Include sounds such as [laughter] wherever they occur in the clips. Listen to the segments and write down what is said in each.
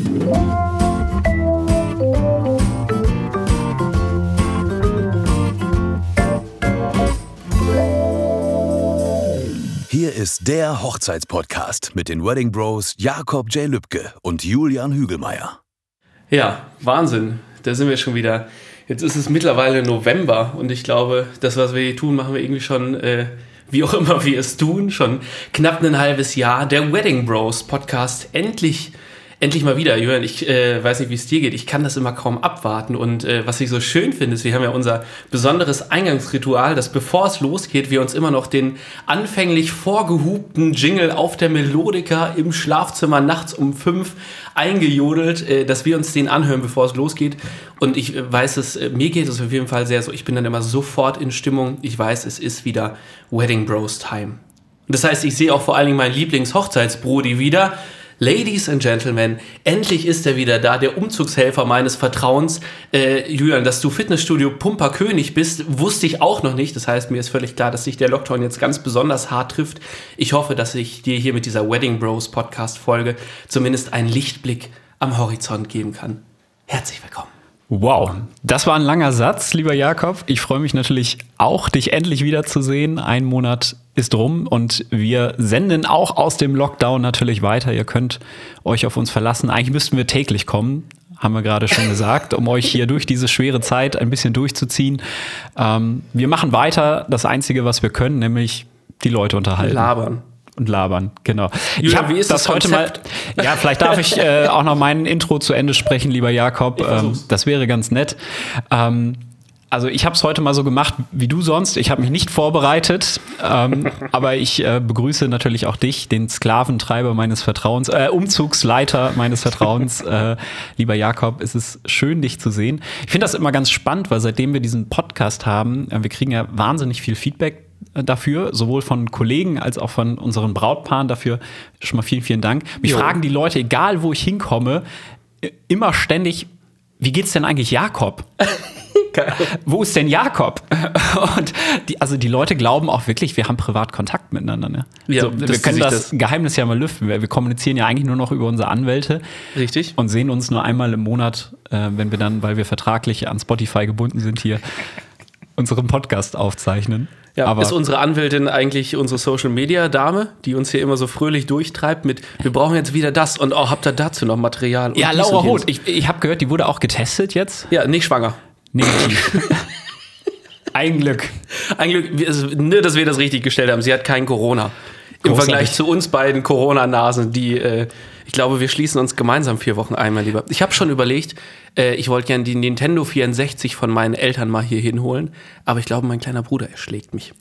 Hier ist der Hochzeitspodcast mit den Wedding Bros Jakob J. Lübke und Julian Hügelmeier. Ja, Wahnsinn. Da sind wir schon wieder. Jetzt ist es mittlerweile November und ich glaube, das, was wir hier tun, machen wir irgendwie schon, äh, wie auch immer wir es tun, schon knapp ein halbes Jahr. Der Wedding Bros Podcast endlich endlich mal wieder, Jürgen, ich äh, weiß nicht, wie es dir geht, ich kann das immer kaum abwarten. Und äh, was ich so schön finde, ist, wir haben ja unser besonderes Eingangsritual, dass bevor es losgeht, wir uns immer noch den anfänglich vorgehubten Jingle auf der Melodika im Schlafzimmer nachts um fünf eingejodelt, äh, dass wir uns den anhören, bevor es losgeht. Und ich äh, weiß es, äh, mir geht es auf jeden Fall sehr so, ich bin dann immer sofort in Stimmung. Ich weiß, es ist wieder Wedding Bros Time. Das heißt, ich sehe auch vor allen Dingen meinen Lieblings-Hochzeitsbrody wieder. Ladies and Gentlemen, endlich ist er wieder da, der Umzugshelfer meines Vertrauens. Äh, Julian, dass du Fitnessstudio Pumper König bist, wusste ich auch noch nicht. Das heißt, mir ist völlig klar, dass sich der Lockdown jetzt ganz besonders hart trifft. Ich hoffe, dass ich dir hier mit dieser Wedding Bros Podcast Folge zumindest einen Lichtblick am Horizont geben kann. Herzlich willkommen. Wow, das war ein langer Satz, lieber Jakob. Ich freue mich natürlich auch, dich endlich wiederzusehen. Ein Monat ist rum und wir senden auch aus dem Lockdown natürlich weiter. Ihr könnt euch auf uns verlassen. Eigentlich müssten wir täglich kommen, haben wir gerade schon gesagt, um euch hier durch diese schwere Zeit ein bisschen durchzuziehen. Ähm, wir machen weiter das Einzige, was wir können, nämlich die Leute unterhalten. Labern und labern, genau. Julia, ich habe das, das heute mal. Ja, vielleicht darf ich äh, auch noch mein Intro zu Ende sprechen, lieber Jakob. Ähm, das wäre ganz nett. Ähm, also ich habe es heute mal so gemacht wie du sonst. Ich habe mich nicht vorbereitet, ähm, [laughs] aber ich äh, begrüße natürlich auch dich, den Sklaventreiber meines Vertrauens, äh, Umzugsleiter meines Vertrauens, [laughs] äh, lieber Jakob. Es ist schön, dich zu sehen. Ich finde das immer ganz spannend, weil seitdem wir diesen Podcast haben, äh, wir kriegen ja wahnsinnig viel Feedback äh, dafür, sowohl von Kollegen als auch von unseren Brautpaaren. Dafür schon mal vielen, vielen Dank. Mich jo. fragen die Leute, egal wo ich hinkomme, immer ständig, wie geht's denn eigentlich Jakob? [laughs] [laughs] wo ist denn Jakob? [laughs] Und die, also die Leute glauben auch wirklich, wir haben privat Kontakt miteinander. Ne? Ja, so, wir können das, das, Geheimnis ja mal lüften. Wir, wir, kommunizieren ja eigentlich nur noch über unsere Anwälte. Richtig. Und sehen uns nur einmal im Monat, äh, wenn wir dann, weil wir vertraglich an Spotify gebunden sind, hier [laughs] unseren Podcast aufzeichnen. Ja, aber ist unsere Anwältin eigentlich unsere Social Media Dame, die uns hier immer so fröhlich durchtreibt mit, wir brauchen jetzt wieder das und auch oh, habt ihr dazu noch Material? ja, Laura Hoth, ich, ich habe gehört, die wurde auch getestet jetzt. Ja, nicht schwanger. Negativ. [laughs] Ein Glück. Ein Glück, also, dass wir das richtig gestellt haben. Sie hat kein Corona. Im Vergleich zu uns beiden Corona-Nasen, die, äh, ich glaube, wir schließen uns gemeinsam vier Wochen ein, mein Lieber. Ich habe schon überlegt, äh, ich wollte gerne die Nintendo 64 von meinen Eltern mal hier hinholen, aber ich glaube, mein kleiner Bruder erschlägt mich.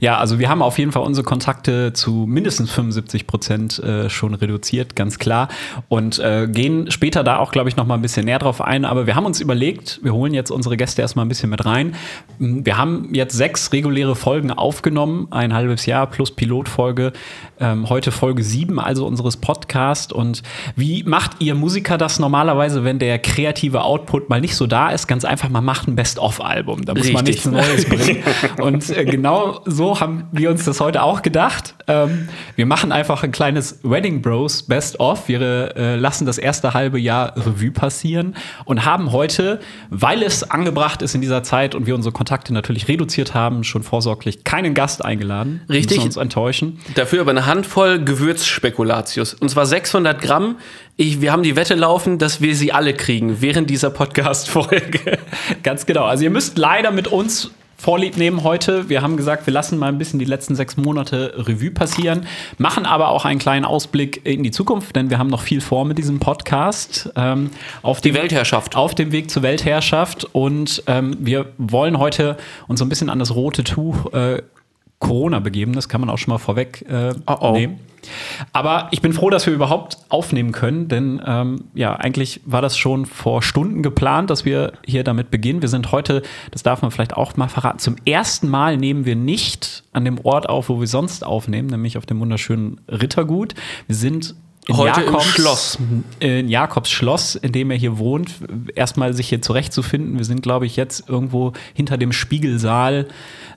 Ja, also wir haben auf jeden Fall unsere Kontakte zu mindestens 75 Prozent äh, schon reduziert, ganz klar. Und äh, gehen später da auch, glaube ich, noch mal ein bisschen näher drauf ein. Aber wir haben uns überlegt, wir holen jetzt unsere Gäste erstmal ein bisschen mit rein. Wir haben jetzt sechs reguläre Folgen aufgenommen, ein halbes Jahr plus Pilotfolge. Ähm, heute Folge sieben, also unseres Podcasts. Wie macht ihr Musiker das normalerweise, wenn der kreative Output mal nicht so da ist? Ganz einfach, man macht ein Best-of-Album. Da muss Richtig. man nichts Neues bringen. Und äh, genau so haben wir uns das heute auch gedacht. Ähm, wir machen einfach ein kleines Wedding Bros Best-of. Wir äh, lassen das erste halbe Jahr Revue passieren und haben heute, weil es angebracht ist in dieser Zeit und wir unsere Kontakte natürlich reduziert haben, schon vorsorglich keinen Gast eingeladen. Richtig. uns enttäuschen. Dafür aber eine Handvoll Gewürzspekulatius. Und zwar 600 Gramm. Ich, wir haben die Wette laufen, dass wir sie alle kriegen während dieser Podcast-Folge. [laughs] Ganz genau. Also ihr müsst leider mit uns Vorlieb nehmen heute. Wir haben gesagt, wir lassen mal ein bisschen die letzten sechs Monate Revue passieren, machen aber auch einen kleinen Ausblick in die Zukunft, denn wir haben noch viel vor mit diesem Podcast. Ähm, auf die dem, Weltherrschaft. Auf dem Weg zur Weltherrschaft. Und ähm, wir wollen heute uns so ein bisschen an das rote Tuch äh, Corona begeben. Das kann man auch schon mal vorweg äh, oh oh. nehmen. Aber ich bin froh, dass wir überhaupt aufnehmen können, denn ähm, ja, eigentlich war das schon vor Stunden geplant, dass wir hier damit beginnen. Wir sind heute, das darf man vielleicht auch mal verraten, zum ersten Mal nehmen wir nicht an dem Ort auf, wo wir sonst aufnehmen, nämlich auf dem wunderschönen Rittergut. Wir sind in Heute im Jakobs, Schloss. In Jakobs Schloss, in dem er hier wohnt, erstmal sich hier zurechtzufinden. Wir sind, glaube ich, jetzt irgendwo hinter dem Spiegelsaal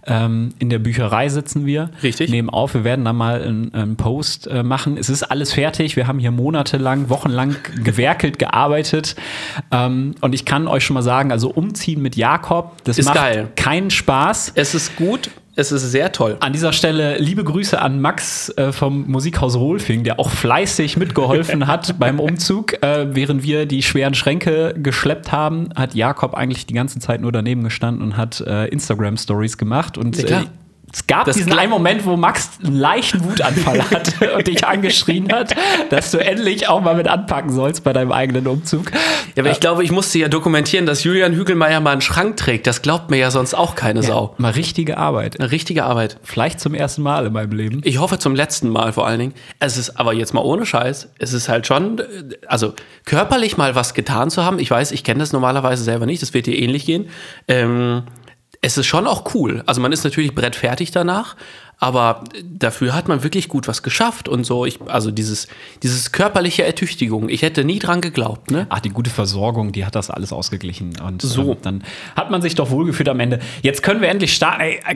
ähm, in der Bücherei sitzen wir. Richtig. Nehmen auf, wir werden da mal einen, einen Post äh, machen. Es ist alles fertig. Wir haben hier monatelang, wochenlang gewerkelt, gearbeitet. Ähm, und ich kann euch schon mal sagen, also umziehen mit Jakob, das Ist macht geil. keinen Spaß. Es ist gut, es ist sehr toll. An dieser Stelle liebe Grüße an Max äh, vom Musikhaus Rolfing, der auch fleißig mitgeholfen hat [laughs] beim Umzug. Äh, während wir die schweren Schränke geschleppt haben, hat Jakob eigentlich die ganze Zeit nur daneben gestanden und hat äh, Instagram-Stories gemacht. Und Ja, äh, es gab Das diesen einen Moment, wo Max einen leichten Wutanfall [laughs] hatte und dich angeschrien hat, dass du endlich auch mal mit anpacken sollst bei deinem eigenen Umzug. Ja, aber ich glaube, ich musste ja dokumentieren, dass Julian Hügelmeier mal einen Schrank trägt. Das glaubt mir ja sonst auch keine Sau. Mal richtige Arbeit. Eine richtige Arbeit. Vielleicht zum ersten Mal in meinem Leben. Ich hoffe zum letzten Mal vor allen Dingen. Es ist aber jetzt mal ohne Scheiß. Es ist halt schon, äh, also körperlich mal was getan zu haben. Ich weiß, ich kenne das normalerweise selber nicht. Das wird dir ähnlich gehen. Ähm, es ist schon auch cool. Also man ist natürlich brettfertig danach, aber dafür hat man wirklich gut was geschafft und so. Ich, also dieses, dieses körperliche Ertüchtigung. Ich hätte nie dran geglaubt, ne? Ach, die gute Versorgung, die hat das alles ausgeglichen. Und So. ähm, dann hat man sich doch wohlgefühlt am Ende. Jetzt können wir endlich starten. Ey, äh,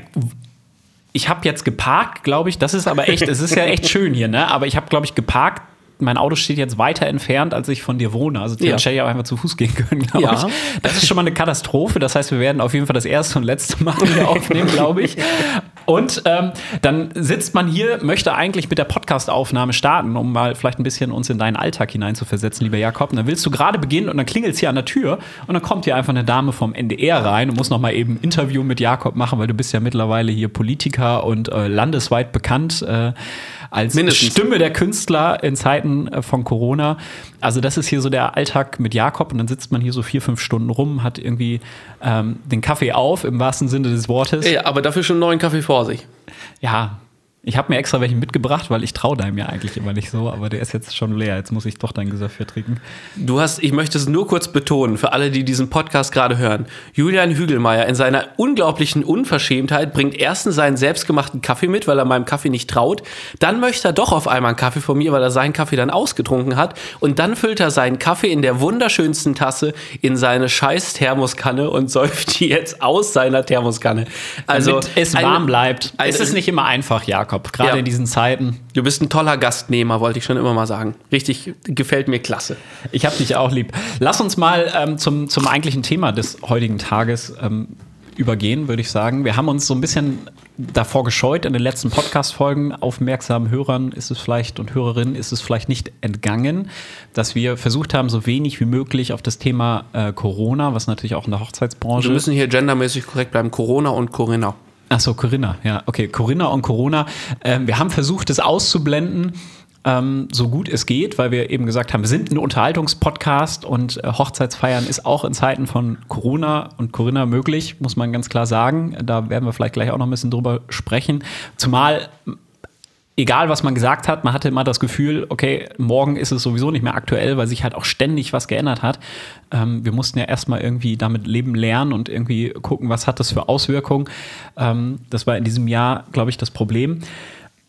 ich habe jetzt geparkt, glaube ich. Das ist aber echt, es ist ja echt schön hier, ne? Aber ich habe, glaube ich, geparkt. Mein Auto steht jetzt weiter entfernt, als ich von dir wohne. Also Ja. hätte ich auch einfach zu Fuß gehen können, glaube Ja. ich. Das ist schon mal eine Katastrophe. Das heißt, wir werden auf jeden Fall das erste und letzte Mal hier [laughs] aufnehmen, glaube ich. Und ähm, dann sitzt man hier, möchte eigentlich mit der Podcast-Aufnahme starten, um mal vielleicht ein bisschen uns in deinen Alltag hineinzuversetzen, lieber Jakob. Und dann willst du gerade beginnen und dann klingelt es hier an der Tür und dann kommt hier einfach eine Dame vom NDR rein und muss noch mal eben ein Interview mit Jakob machen, weil du bist ja mittlerweile hier Politiker und äh, landesweit bekannt äh, als Mindestens. Stimme der Künstler in Zeiten äh, von Corona. Also das ist hier so der Alltag mit Jakob und dann sitzt man hier so vier, fünf Stunden rum, hat irgendwie ähm, den Kaffee auf, im wahrsten Sinne des Wortes. Ja, aber dafür schon einen neuen Kaffee vor sich. Ja, ich habe mir extra welchen mitgebracht, weil ich traue deinem ja eigentlich immer nicht so, aber der ist jetzt schon leer. Jetzt muss ich doch dein Gesöff hier trinken. Du hast, ich möchte es nur kurz betonen, für alle, die diesen Podcast gerade hören. Julian Hügelmeier in seiner unglaublichen Unverschämtheit bringt erstens seinen selbstgemachten Kaffee mit, weil er meinem Kaffee nicht traut. Dann möchte er doch auf einmal einen Kaffee von mir, weil er seinen Kaffee dann ausgetrunken hat. Und dann füllt er seinen Kaffee in der wunderschönsten Tasse in seine scheiß Thermoskanne und [laughs] säuft die jetzt aus seiner Thermoskanne. Also, Damit es warm bleibt. eine- es ist nicht immer einfach, Jakob, gerade Ja. in diesen Zeiten. Du bist ein toller Gastnehmer, wollte ich schon immer mal sagen. Richtig, gefällt mir klasse. Ich habe dich auch lieb. Lass uns mal ähm, zum, zum eigentlichen Thema des heutigen Tages ähm, übergehen, würde ich sagen. Wir haben uns so ein bisschen davor gescheut in den letzten Podcast-Folgen. Aufmerksamen Hörern ist es vielleicht und Hörerinnen ist es vielleicht nicht entgangen, dass wir versucht haben, so wenig wie möglich auf das Thema äh, Corona, was natürlich auch in der Hochzeitsbranche Wir müssen hier gendermäßig korrekt bleiben. Corona und Corinna. Ach so, Corinna, ja, okay, Corinna und Corona. Ähm, wir haben versucht, es auszublenden, ähm, so gut es geht, weil wir eben gesagt haben, wir sind ein Unterhaltungspodcast und äh, Hochzeitsfeiern ist auch in Zeiten von Corona und Corinna möglich, muss man ganz klar sagen. Da werden wir vielleicht gleich auch noch ein bisschen drüber sprechen. Zumal egal was man gesagt hat, man hatte immer das Gefühl, okay, morgen ist es sowieso nicht mehr aktuell, weil sich halt auch ständig was geändert hat. Ähm, wir mussten ja erstmal irgendwie damit leben lernen und irgendwie gucken, was hat das für Auswirkungen. Ähm, das war in diesem Jahr, glaube ich, das Problem.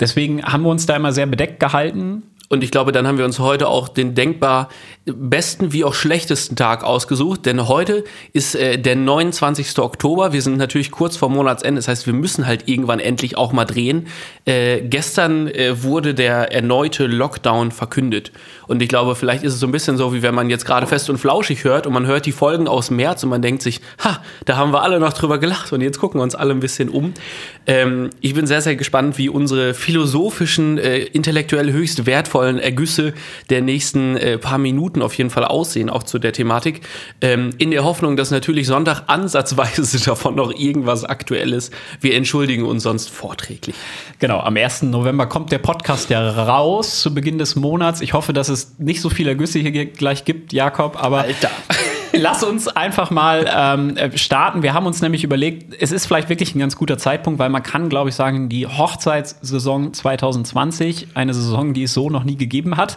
Deswegen haben wir uns da immer sehr bedeckt gehalten. Und ich glaube, dann haben wir uns heute auch den denkbar besten wie auch schlechtesten Tag ausgesucht, denn heute ist äh, der 29. Oktober. Wir sind natürlich kurz vor Monatsende, das heißt, wir müssen halt irgendwann endlich auch mal drehen. Äh, gestern äh, wurde der erneute Lockdown verkündet. Und ich glaube, vielleicht ist es so ein bisschen so, wie wenn man jetzt gerade fest und flauschig hört und man hört die Folgen aus März und man denkt sich, ha, da haben wir alle noch drüber gelacht und jetzt gucken wir uns alle ein bisschen um. Ähm, ich bin sehr, sehr gespannt, wie unsere philosophischen, äh, intellektuell höchst wertvollen Ergüsse der nächsten äh, paar Minuten auf jeden Fall aussehen, auch zu der Thematik. Ähm, in der Hoffnung, dass natürlich Sonntag ansatzweise [laughs] davon noch irgendwas Aktuelles. Wir entschuldigen uns sonst vorträglich. Genau, am 1. November kommt der Podcast ja raus zu Beginn des Monats. Ich hoffe, dass es nicht so viele Ergüsse hier gleich gibt, Jakob, aber Alter. [laughs] Lass uns einfach mal ähm, äh, starten. Wir haben uns nämlich überlegt, es ist vielleicht wirklich ein ganz guter Zeitpunkt, weil man kann, glaube ich, sagen, die Hochzeitssaison 2020, eine Saison, die es so noch nie gegeben hat,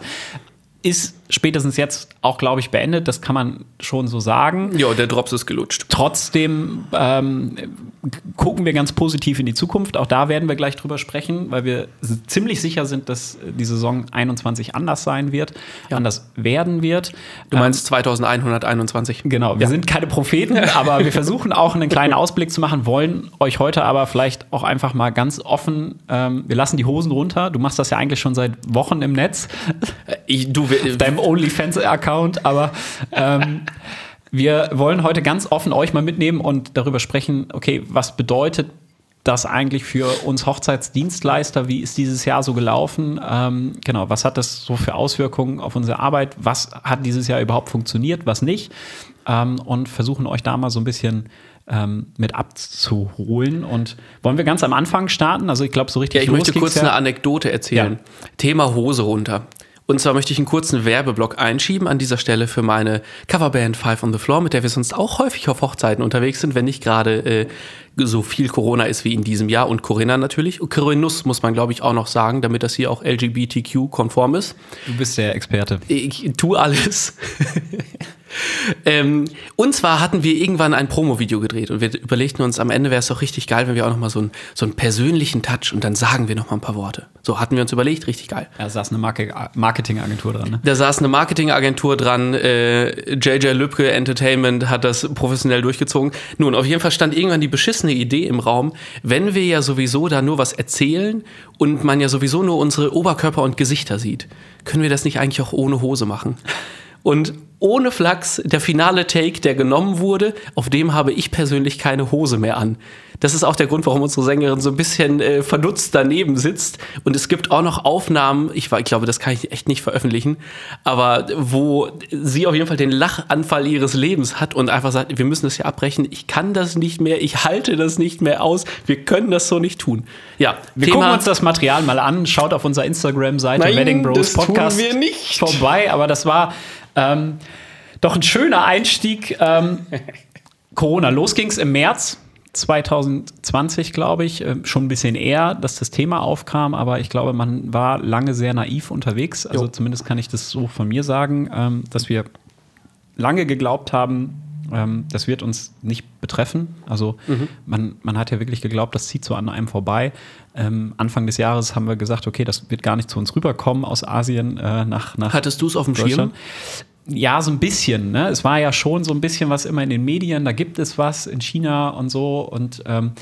ist spätestens jetzt auch, glaube ich, beendet. Das kann man schon so sagen. Ja, der Drops ist gelutscht. Trotzdem ähm, gucken wir ganz positiv in die Zukunft. Auch da werden wir gleich drüber sprechen, weil wir ziemlich sicher sind, dass die Saison 21 anders sein wird, ja. anders werden wird. Du meinst ähm, 2121? Genau, wir ja. sind keine Propheten, [laughs] aber wir versuchen auch einen kleinen Ausblick zu machen, wollen euch heute aber vielleicht auch einfach mal ganz offen, ähm, wir lassen die Hosen runter. Du machst das ja eigentlich schon seit Wochen im Netz. Ich, du, Auf deinem OnlyFans-Account, aber ähm, wir wollen heute ganz offen euch mal mitnehmen und darüber sprechen, okay, was bedeutet das eigentlich für uns Hochzeitsdienstleister? Wie ist dieses Jahr so gelaufen? Ähm, genau, was hat das so für Auswirkungen auf unsere Arbeit? Was hat dieses Jahr überhaupt funktioniert, was nicht? Ähm, und versuchen euch da mal so ein bisschen ähm, mit abzuholen. Und wollen wir ganz am Anfang starten? Also ich glaube, so richtig. Ja, ich möchte kurz ja. eine Anekdote erzählen. Ja. Thema Hose runter. Und zwar möchte ich einen kurzen Werbeblock einschieben an dieser Stelle für meine Coverband Five on the Floor, mit der wir sonst auch häufig auf Hochzeiten unterwegs sind, wenn nicht gerade äh, so viel Corona ist wie in diesem Jahr und Corinna natürlich. Und Corinus muss man, glaube ich, auch noch sagen, damit das hier auch LGBTQ-konform ist. Du bist der Experte. Ich tue alles. [laughs] ähm, und zwar hatten wir irgendwann ein Promo-Video gedreht und wir überlegten uns, am Ende wäre es doch richtig geil, wenn wir auch noch mal so, ein, so einen persönlichen Touch und dann sagen wir noch mal ein paar Worte. So hatten wir uns überlegt, richtig geil. Da saß eine Marketingagentur dran, ne? Da saß eine Marketingagentur dran, äh, JJ Lübke Entertainment hat das professionell durchgezogen. Nun, auf jeden Fall stand irgendwann die beschissene Idee im Raum, wenn wir ja sowieso da nur was erzählen und man ja sowieso nur unsere Oberkörper und Gesichter sieht, können wir das nicht eigentlich auch ohne Hose machen? Und ohne Flachs, der finale Take, der genommen wurde, auf dem habe ich persönlich keine Hose mehr an. Das ist auch der Grund, warum unsere Sängerin so ein bisschen äh, verdutzt daneben sitzt. Und es gibt auch noch Aufnahmen, ich, ich glaube, das kann ich echt nicht veröffentlichen, aber wo sie auf jeden Fall den Lachanfall ihres Lebens hat und einfach sagt, wir müssen das hier abbrechen, ich kann das nicht mehr, ich halte das nicht mehr aus, wir können das so nicht tun. Ja, wir Thema, gucken uns das Material mal an, schaut auf unserer Instagram-Seite Wedding Bros Podcast vorbei, aber das war ähm, doch ein schöner Einstieg. Ähm, Corona. Los ging es im März 2020, glaube ich, äh, schon ein bisschen eher, dass das Thema aufkam, aber ich glaube, man war lange sehr naiv unterwegs. Also jo. zumindest kann ich das so von mir sagen, ähm, dass wir lange geglaubt haben, ähm, das wird uns nicht betreffen. Also mhm. man, man hat ja wirklich geglaubt, das zieht so an einem vorbei. Ähm, Anfang des Jahres haben wir gesagt, okay, das wird gar nicht zu uns rüberkommen aus Asien äh, nach, nach. Hattest du es auf dem Schirm? Ja, so ein bisschen. Ne? Es war ja schon so ein bisschen was immer in den Medien, da gibt es was in China und so. Und ähm,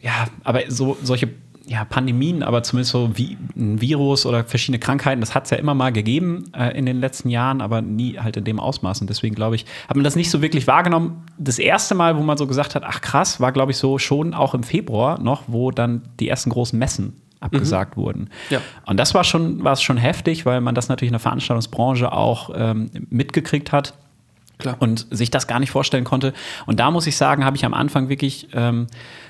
ja, aber so solche ja, Pandemien, aber zumindest so wie ein Virus oder verschiedene Krankheiten, das hat es ja immer mal gegeben äh, in den letzten Jahren, aber nie halt in dem Ausmaß. Und deswegen glaube ich, hat man das nicht so wirklich wahrgenommen. Das erste Mal, wo man so gesagt hat, ach krass, war glaube ich so schon auch im Februar noch, wo dann die ersten großen Messen abgesagt mhm. wurden. Ja. Und das war schon, war schon heftig, weil man das natürlich in der Veranstaltungsbranche auch ähm, mitgekriegt hat. Klar. Und sich das gar nicht vorstellen konnte. Und da muss ich sagen, habe ich am Anfang wirklich ähm,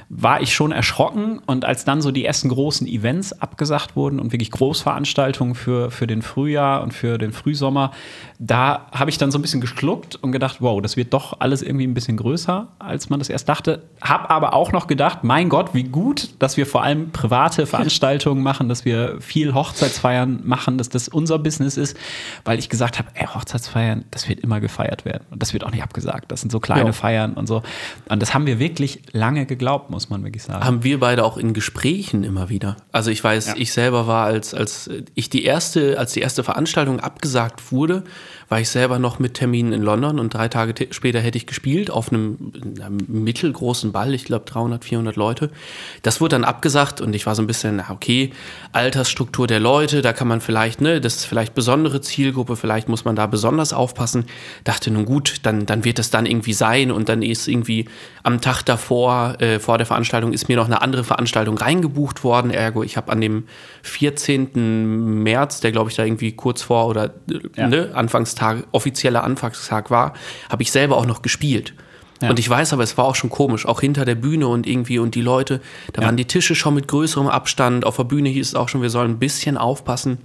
war ich schon erschrocken. Und als dann so die ersten großen Events abgesagt wurden und wirklich Großveranstaltungen für, für den Frühjahr und für den Frühsommer, da habe ich dann so ein bisschen geschluckt und gedacht, wow, das wird doch alles irgendwie ein bisschen größer, als man das erst dachte. Hab aber auch noch gedacht, mein Gott, wie gut, dass wir vor allem private [laughs] Veranstaltungen machen, dass wir viel Hochzeitsfeiern machen, dass das unser Business ist, weil ich gesagt habe, ey, Hochzeitsfeiern, das wird immer gefeiert werden. Und das wird auch nicht abgesagt. Das sind so kleine ja. Feiern und so. Und das haben wir wirklich lange geglaubt, muss man wirklich sagen. Haben wir beide auch in Gesprächen immer wieder. Also ich weiß, ja. ich selber war, als, als ich die erste, als die erste Veranstaltung abgesagt wurde, war ich selber noch mit Terminen in London und drei Tage später hätte ich gespielt auf einem, einem mittelgroßen Ball, ich glaube 300, 400 Leute. Das wurde dann abgesagt und ich war so ein bisschen, okay, Altersstruktur der Leute, da kann man vielleicht, ne, das ist vielleicht besondere Zielgruppe, vielleicht muss man da besonders aufpassen. Dachte nun gut, dann, dann wird das dann irgendwie sein und dann ist irgendwie am Tag davor, äh, vor der Veranstaltung, ist mir noch eine andere Veranstaltung reingebucht worden. Ergo, ich habe an dem 14. März, der glaube ich da irgendwie kurz vor oder ja. ne, Anfangs Anfangstag, offizieller Anfangstag war, habe ich selber auch noch gespielt. Ja. Und ich weiß aber, es war auch schon komisch, auch hinter der Bühne und irgendwie und die Leute, da ja. waren die Tische schon mit größerem Abstand. Auf der Bühne hieß es auch schon, wir sollen ein bisschen aufpassen.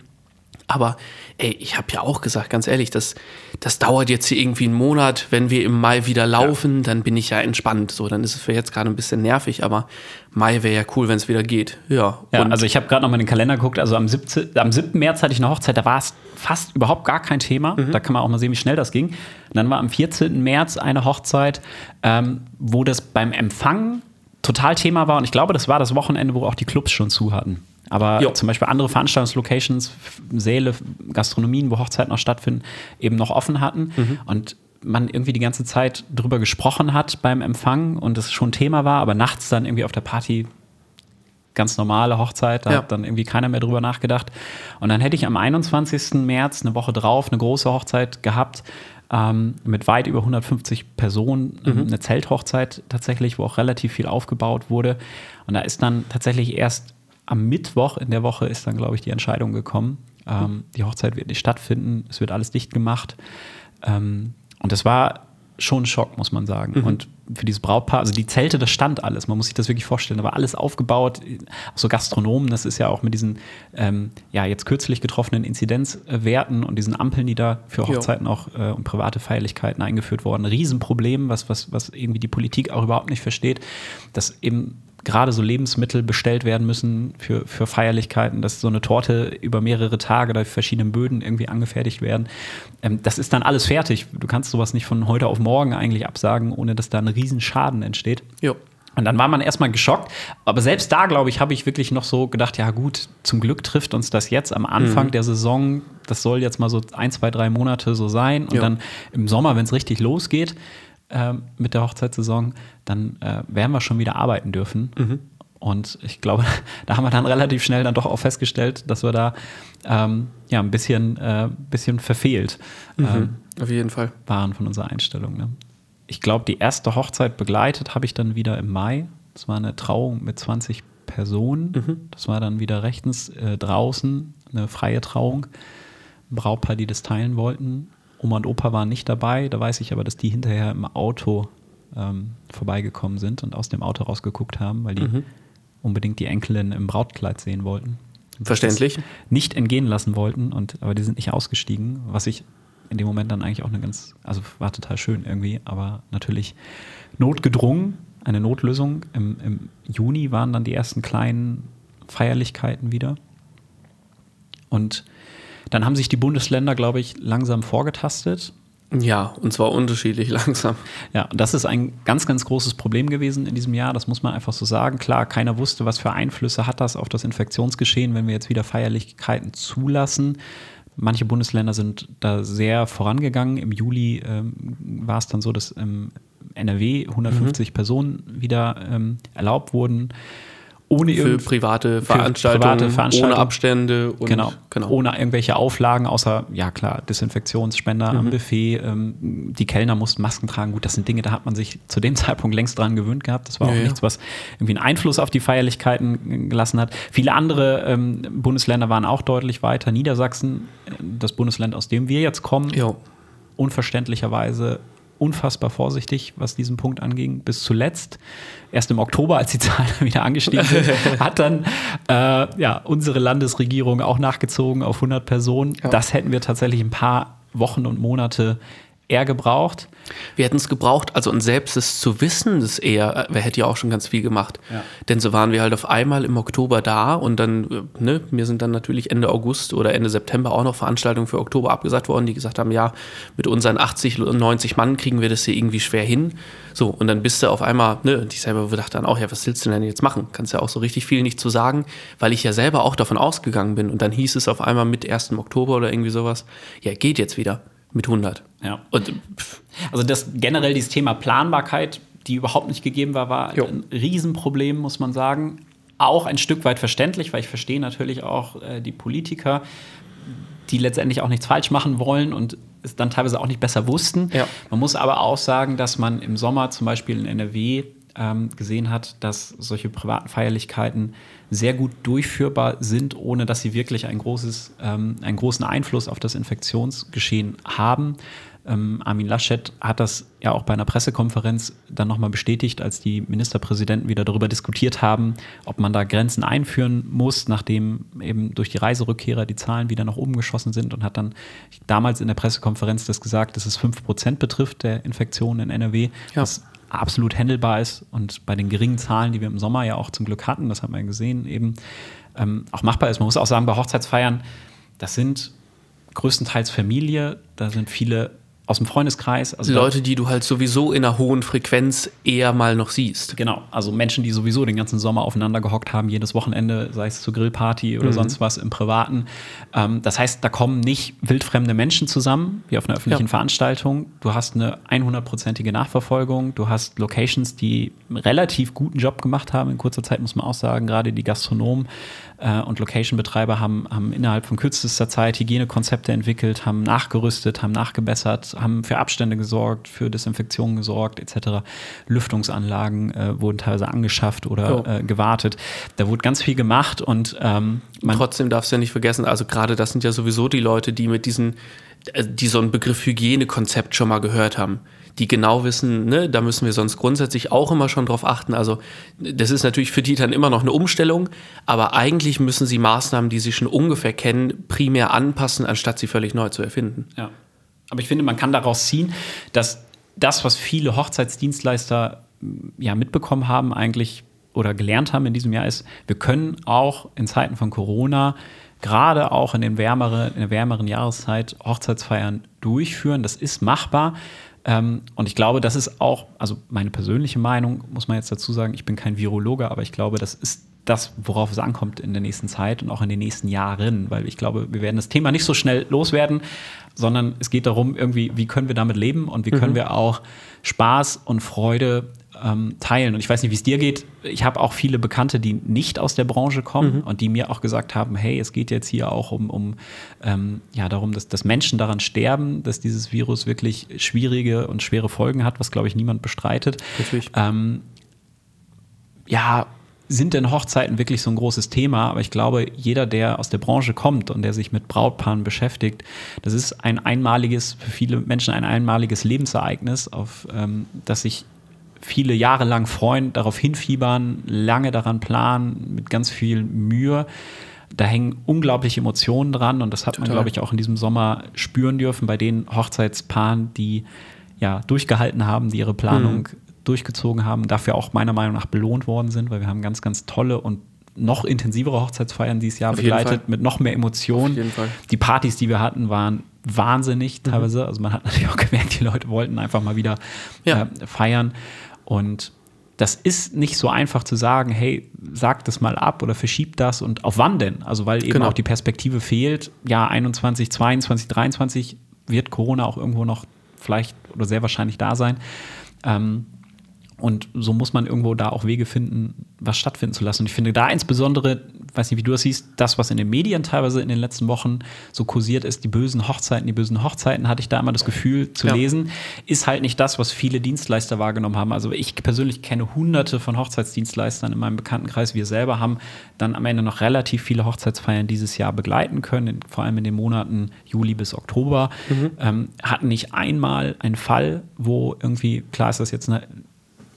Aber ey, ich habe ja auch gesagt, ganz ehrlich, das, das dauert jetzt hier irgendwie einen Monat. Wenn wir im Mai wieder laufen, ja. dann bin ich ja entspannt. So, dann ist es für jetzt gerade ein bisschen nervig, aber Mai wäre ja cool, wenn es wieder geht. Ja, ja also ich habe gerade noch mal in den Kalender geguckt. Also am, 17, am 7. März hatte ich eine Hochzeit, da war es fast überhaupt gar kein Thema. Mhm. Da kann man auch mal sehen, wie schnell das ging. Und dann war am 14. März eine Hochzeit, ähm, wo das beim Empfang total Thema war. Und ich glaube, das war das Wochenende, wo auch die Clubs schon zu hatten. Aber jo. zum Beispiel andere Veranstaltungslocations, Säle, Gastronomien, wo Hochzeiten noch stattfinden, eben noch offen hatten. Mhm. Und man irgendwie die ganze Zeit drüber gesprochen hat beim Empfang und es schon Thema war, aber nachts dann irgendwie auf der Party ganz normale Hochzeit, da ja. hat dann irgendwie keiner mehr drüber nachgedacht. Und dann hätte ich am 21. März, eine Woche drauf, eine große Hochzeit gehabt ähm, mit weit über 150 Personen, mhm. eine Zelthochzeit tatsächlich, wo auch relativ viel aufgebaut wurde. Und da ist dann tatsächlich erst am Mittwoch in der Woche ist dann, glaube ich, die Entscheidung gekommen. Ähm, die Hochzeit wird nicht stattfinden, es wird alles dicht gemacht. Ähm, und das war schon ein Schock, muss man sagen. Mhm. Und für dieses Brautpaar, also die Zelte, das stand alles, man muss sich das wirklich vorstellen, da war alles aufgebaut, auch so Gastronomen, das ist ja auch mit diesen, ähm, ja, jetzt kürzlich getroffenen Inzidenzwerten und diesen Ampeln, die da für Hochzeiten jo. auch äh, und private Feierlichkeiten eingeführt wurden, Riesenproblem, was, was, was irgendwie die Politik auch überhaupt nicht versteht, dass eben gerade so Lebensmittel bestellt werden müssen für, für Feierlichkeiten, dass so eine Torte über mehrere Tage oder verschiedenen Böden irgendwie angefertigt werden. Ähm, das ist dann alles fertig. Du kannst sowas nicht von heute auf morgen eigentlich absagen, ohne dass da ein Riesenschaden entsteht. Jo. Und dann war man erstmal geschockt. Aber selbst da, glaube ich, habe ich wirklich noch so gedacht, ja gut, zum Glück trifft uns das jetzt am Anfang mhm. der Saison. Das soll jetzt mal so ein, zwei, drei Monate so sein. Und jo. dann im Sommer, wenn es richtig losgeht, äh, mit der Hochzeitssaison, dann äh, werden wir schon wieder arbeiten dürfen. Mhm. Und ich glaube, [laughs] da haben wir dann relativ schnell dann doch auch festgestellt, dass wir da ähm, ja ein bisschen, äh, bisschen verfehlt mhm. ähm, auf jeden Fall waren von unserer Einstellung. Ne? Ich glaube, die erste Hochzeit begleitet habe ich dann wieder im Mai. Das war eine Trauung mit 20 Personen. Mhm. Das war dann wieder rechtens äh, draußen, eine freie Trauung. Ein Brautpaar, die das teilen wollten. Oma und Opa waren nicht dabei. Da weiß ich aber, dass die hinterher im Auto ähm, vorbeigekommen sind und aus dem Auto rausgeguckt haben, weil die mhm. unbedingt die Enkelin im Brautkleid sehen wollten. Verständlich. Nicht entgehen lassen wollten, und, aber die sind nicht ausgestiegen, was ich in dem Moment dann eigentlich auch eine ganz, also war total schön irgendwie, aber natürlich notgedrungen, eine Notlösung. Im, Im Juni waren dann die ersten kleinen Feierlichkeiten wieder. Und dann haben sich die Bundesländer, glaube ich, langsam vorgetastet. Ja, und zwar unterschiedlich [laughs] langsam. Ja, das ist ein ganz, ganz großes Problem gewesen in diesem Jahr. Das muss man einfach so sagen. Klar, keiner wusste, was für Einflüsse hat das auf das Infektionsgeschehen, wenn wir jetzt wieder Feierlichkeiten zulassen. Manche Bundesländer sind da sehr vorangegangen. Im Juli ähm, war es dann so, dass im NRW 150 mhm. Personen wieder ähm, erlaubt wurden ohne für private Veranstaltungen, private Veranstaltungen, ohne Abstände und genau, genau, ohne irgendwelche Auflagen, außer ja klar Desinfektionsspender mhm. am Buffet. Ähm, die Kellner mussten Masken tragen. Gut, das sind Dinge, da hat man sich zu dem [laughs] Zeitpunkt längst dran gewöhnt gehabt. Das war auch ja, nichts, was irgendwie einen Einfluss auf die Feierlichkeiten gelassen hat. Viele andere ähm, Bundesländer waren auch deutlich weiter. Niedersachsen, äh, das Bundesland, aus dem wir jetzt kommen, jo. unverständlicherweise unfassbar vorsichtig, was diesen Punkt anging, bis zuletzt. Erst im Oktober, als die Zahlen [laughs] wieder angestiegen sind, [laughs] hat dann äh, ja, unsere Landesregierung auch nachgezogen auf 100 Personen. Ja. Das hätten wir tatsächlich ein paar Wochen und Monate eher gebraucht. Wir hätten es gebraucht, also und selbst es zu wissen, das eher, wer hätte ja auch schon ganz viel gemacht. Ja. Denn so waren wir halt auf einmal im Oktober da und dann, äh, ne, mir sind dann natürlich Ende August oder Ende September auch noch Veranstaltungen für Oktober abgesagt worden, die gesagt haben, ja, mit unseren 80, 90 Mann kriegen wir das hier irgendwie schwer hin. So, und dann bist du auf einmal, ne, und ich selber dachte dann auch, ja, was willst du denn jetzt machen? Kannst ja auch so richtig viel nicht zu sagen, weil ich ja selber auch davon ausgegangen bin. Und dann hieß es auf einmal mit 1. Oktober oder irgendwie sowas, ja, geht jetzt wieder mit 100. Ja. Und, also das generell dieses Thema Planbarkeit, die überhaupt nicht gegeben war, war jo. ein Riesenproblem, muss man sagen. Auch ein Stück weit verständlich, weil ich verstehe natürlich auch äh, die Politiker, die letztendlich auch nichts falsch machen wollen und es dann teilweise auch nicht besser wussten. Ja. Man muss aber auch sagen, dass man im Sommer zum Beispiel in NRW ähm, gesehen hat, dass solche privaten Feierlichkeiten sehr gut durchführbar sind, ohne dass sie wirklich ein großes, ähm, einen großen Einfluss auf das Infektionsgeschehen haben. Ähm, Armin Laschet hat das ja auch bei einer Pressekonferenz dann nochmal bestätigt, als die Ministerpräsidenten wieder darüber diskutiert haben, ob man da Grenzen einführen muss, nachdem eben durch die Reiserückkehrer die Zahlen wieder nach oben geschossen sind und hat dann damals in der Pressekonferenz das gesagt, dass es 5% betrifft der Infektionen in NRW, ja. was absolut handelbar ist und bei den geringen Zahlen, die wir im Sommer ja auch zum Glück hatten, das hat man ja gesehen, eben ähm, auch machbar ist. Man muss auch sagen, bei Hochzeitsfeiern, das sind größtenteils Familie, da sind viele aus dem Freundeskreis. Also Leute, die du halt sowieso in einer hohen Frequenz eher mal noch siehst. Genau, also Menschen, die sowieso den ganzen Sommer aufeinander gehockt haben, jedes Wochenende, sei es zur Grillparty oder mhm. sonst was im Privaten. Ähm, das heißt, da kommen nicht wildfremde Menschen zusammen, wie auf einer öffentlichen ja. Veranstaltung. Du hast eine 100-prozentige Nachverfolgung, du hast Locations, die einen relativ guten Job gemacht haben in kurzer Zeit, muss man auch sagen, gerade die Gastronomen äh, und Location-Betreiber haben, haben innerhalb von kürzester Zeit Hygienekonzepte entwickelt, haben nachgerüstet, haben nachgebessert, haben für Abstände gesorgt, für Desinfektionen gesorgt, etc. Lüftungsanlagen äh, wurden teilweise angeschafft oder oh. äh, gewartet. Da wurde ganz viel gemacht und ähm, trotzdem darfst du ja nicht vergessen, also gerade das sind ja sowieso die Leute, die mit diesen, äh, die so einen Begriff Hygienekonzept schon mal gehört haben die genau wissen, ne, da müssen wir sonst grundsätzlich auch immer schon drauf achten. Also das ist natürlich für die dann immer noch eine Umstellung, aber eigentlich müssen sie Maßnahmen, die sie schon ungefähr kennen, primär anpassen, anstatt sie völlig neu zu erfinden. Ja. Aber ich finde, man kann daraus ziehen, dass das, was viele Hochzeitsdienstleister ja mitbekommen haben, eigentlich oder gelernt haben in diesem Jahr, ist, wir können auch in Zeiten von Corona gerade auch in, den wärmere, in der wärmeren Jahreszeit Hochzeitsfeiern durchführen. Das ist machbar. Ähm, und ich glaube, das ist auch, also meine persönliche Meinung, muss man jetzt dazu sagen, ich bin kein Virologe, aber ich glaube, das ist das, worauf es ankommt in der nächsten Zeit und auch in den nächsten Jahren, weil ich glaube, wir werden das Thema nicht so schnell loswerden, sondern es geht darum, irgendwie, wie können wir damit leben und wie können mhm. wir auch Spaß und Freude ähm, teilen. Und ich weiß nicht, wie es dir geht. Ich habe auch viele Bekannte, die nicht aus der Branche kommen mhm. und die mir auch gesagt haben, hey, es geht jetzt hier auch um, um ähm, ja, darum, dass, dass Menschen daran sterben, dass dieses Virus wirklich schwierige und schwere Folgen hat, was, glaube ich, niemand bestreitet. Natürlich. Ähm, ja, sind denn Hochzeiten wirklich so ein großes Thema? Aber ich glaube, jeder, der aus der Branche kommt und der sich mit Brautpaaren beschäftigt, das ist ein einmaliges, für viele Menschen ein einmaliges Lebensereignis, auf ähm, das sich viele Jahre lang freuen, darauf hinfiebern, lange daran planen, mit ganz viel Mühe. Da hängen unglaubliche Emotionen dran und das hat Total. man, glaube ich, auch in diesem Sommer spüren dürfen bei den Hochzeitspaaren, die ja durchgehalten haben, die ihre Planung mhm. durchgezogen haben, dafür auch meiner Meinung nach belohnt worden sind, weil wir haben ganz, ganz tolle und noch intensivere Hochzeitsfeiern dieses Jahr Auf begleitet, mit noch mehr Emotionen. Die Partys, die wir hatten, waren wahnsinnig mhm. teilweise. Mhm. Also man hat [laughs] natürlich auch gemerkt, die Leute wollten einfach mal wieder ja. äh, feiern. Und das ist nicht so einfach zu sagen, hey, sag das mal ab oder verschiebt das und auf wann denn? Also weil eben genau. auch die Perspektive fehlt, ja, 21, 22, 23 wird Corona auch irgendwo noch vielleicht oder sehr wahrscheinlich da sein. Ähm, und so muss man irgendwo da auch Wege finden, was stattfinden zu lassen. Und ich finde da insbesondere, weiß nicht, wie du das siehst, das, was in den Medien teilweise in den letzten Wochen so kursiert ist, die bösen Hochzeiten, die bösen Hochzeiten, hatte ich da immer das Gefühl zu ja. lesen, ist halt nicht das, was viele Dienstleister wahrgenommen haben. Also ich persönlich kenne hunderte von Hochzeitsdienstleistern in meinem Bekanntenkreis. Wir selber haben dann am Ende noch relativ viele Hochzeitsfeiern dieses Jahr begleiten können, vor allem in den Monaten Juli bis Oktober. Mhm. Ähm, hatten nicht einmal einen Fall, wo irgendwie, klar ist das jetzt eine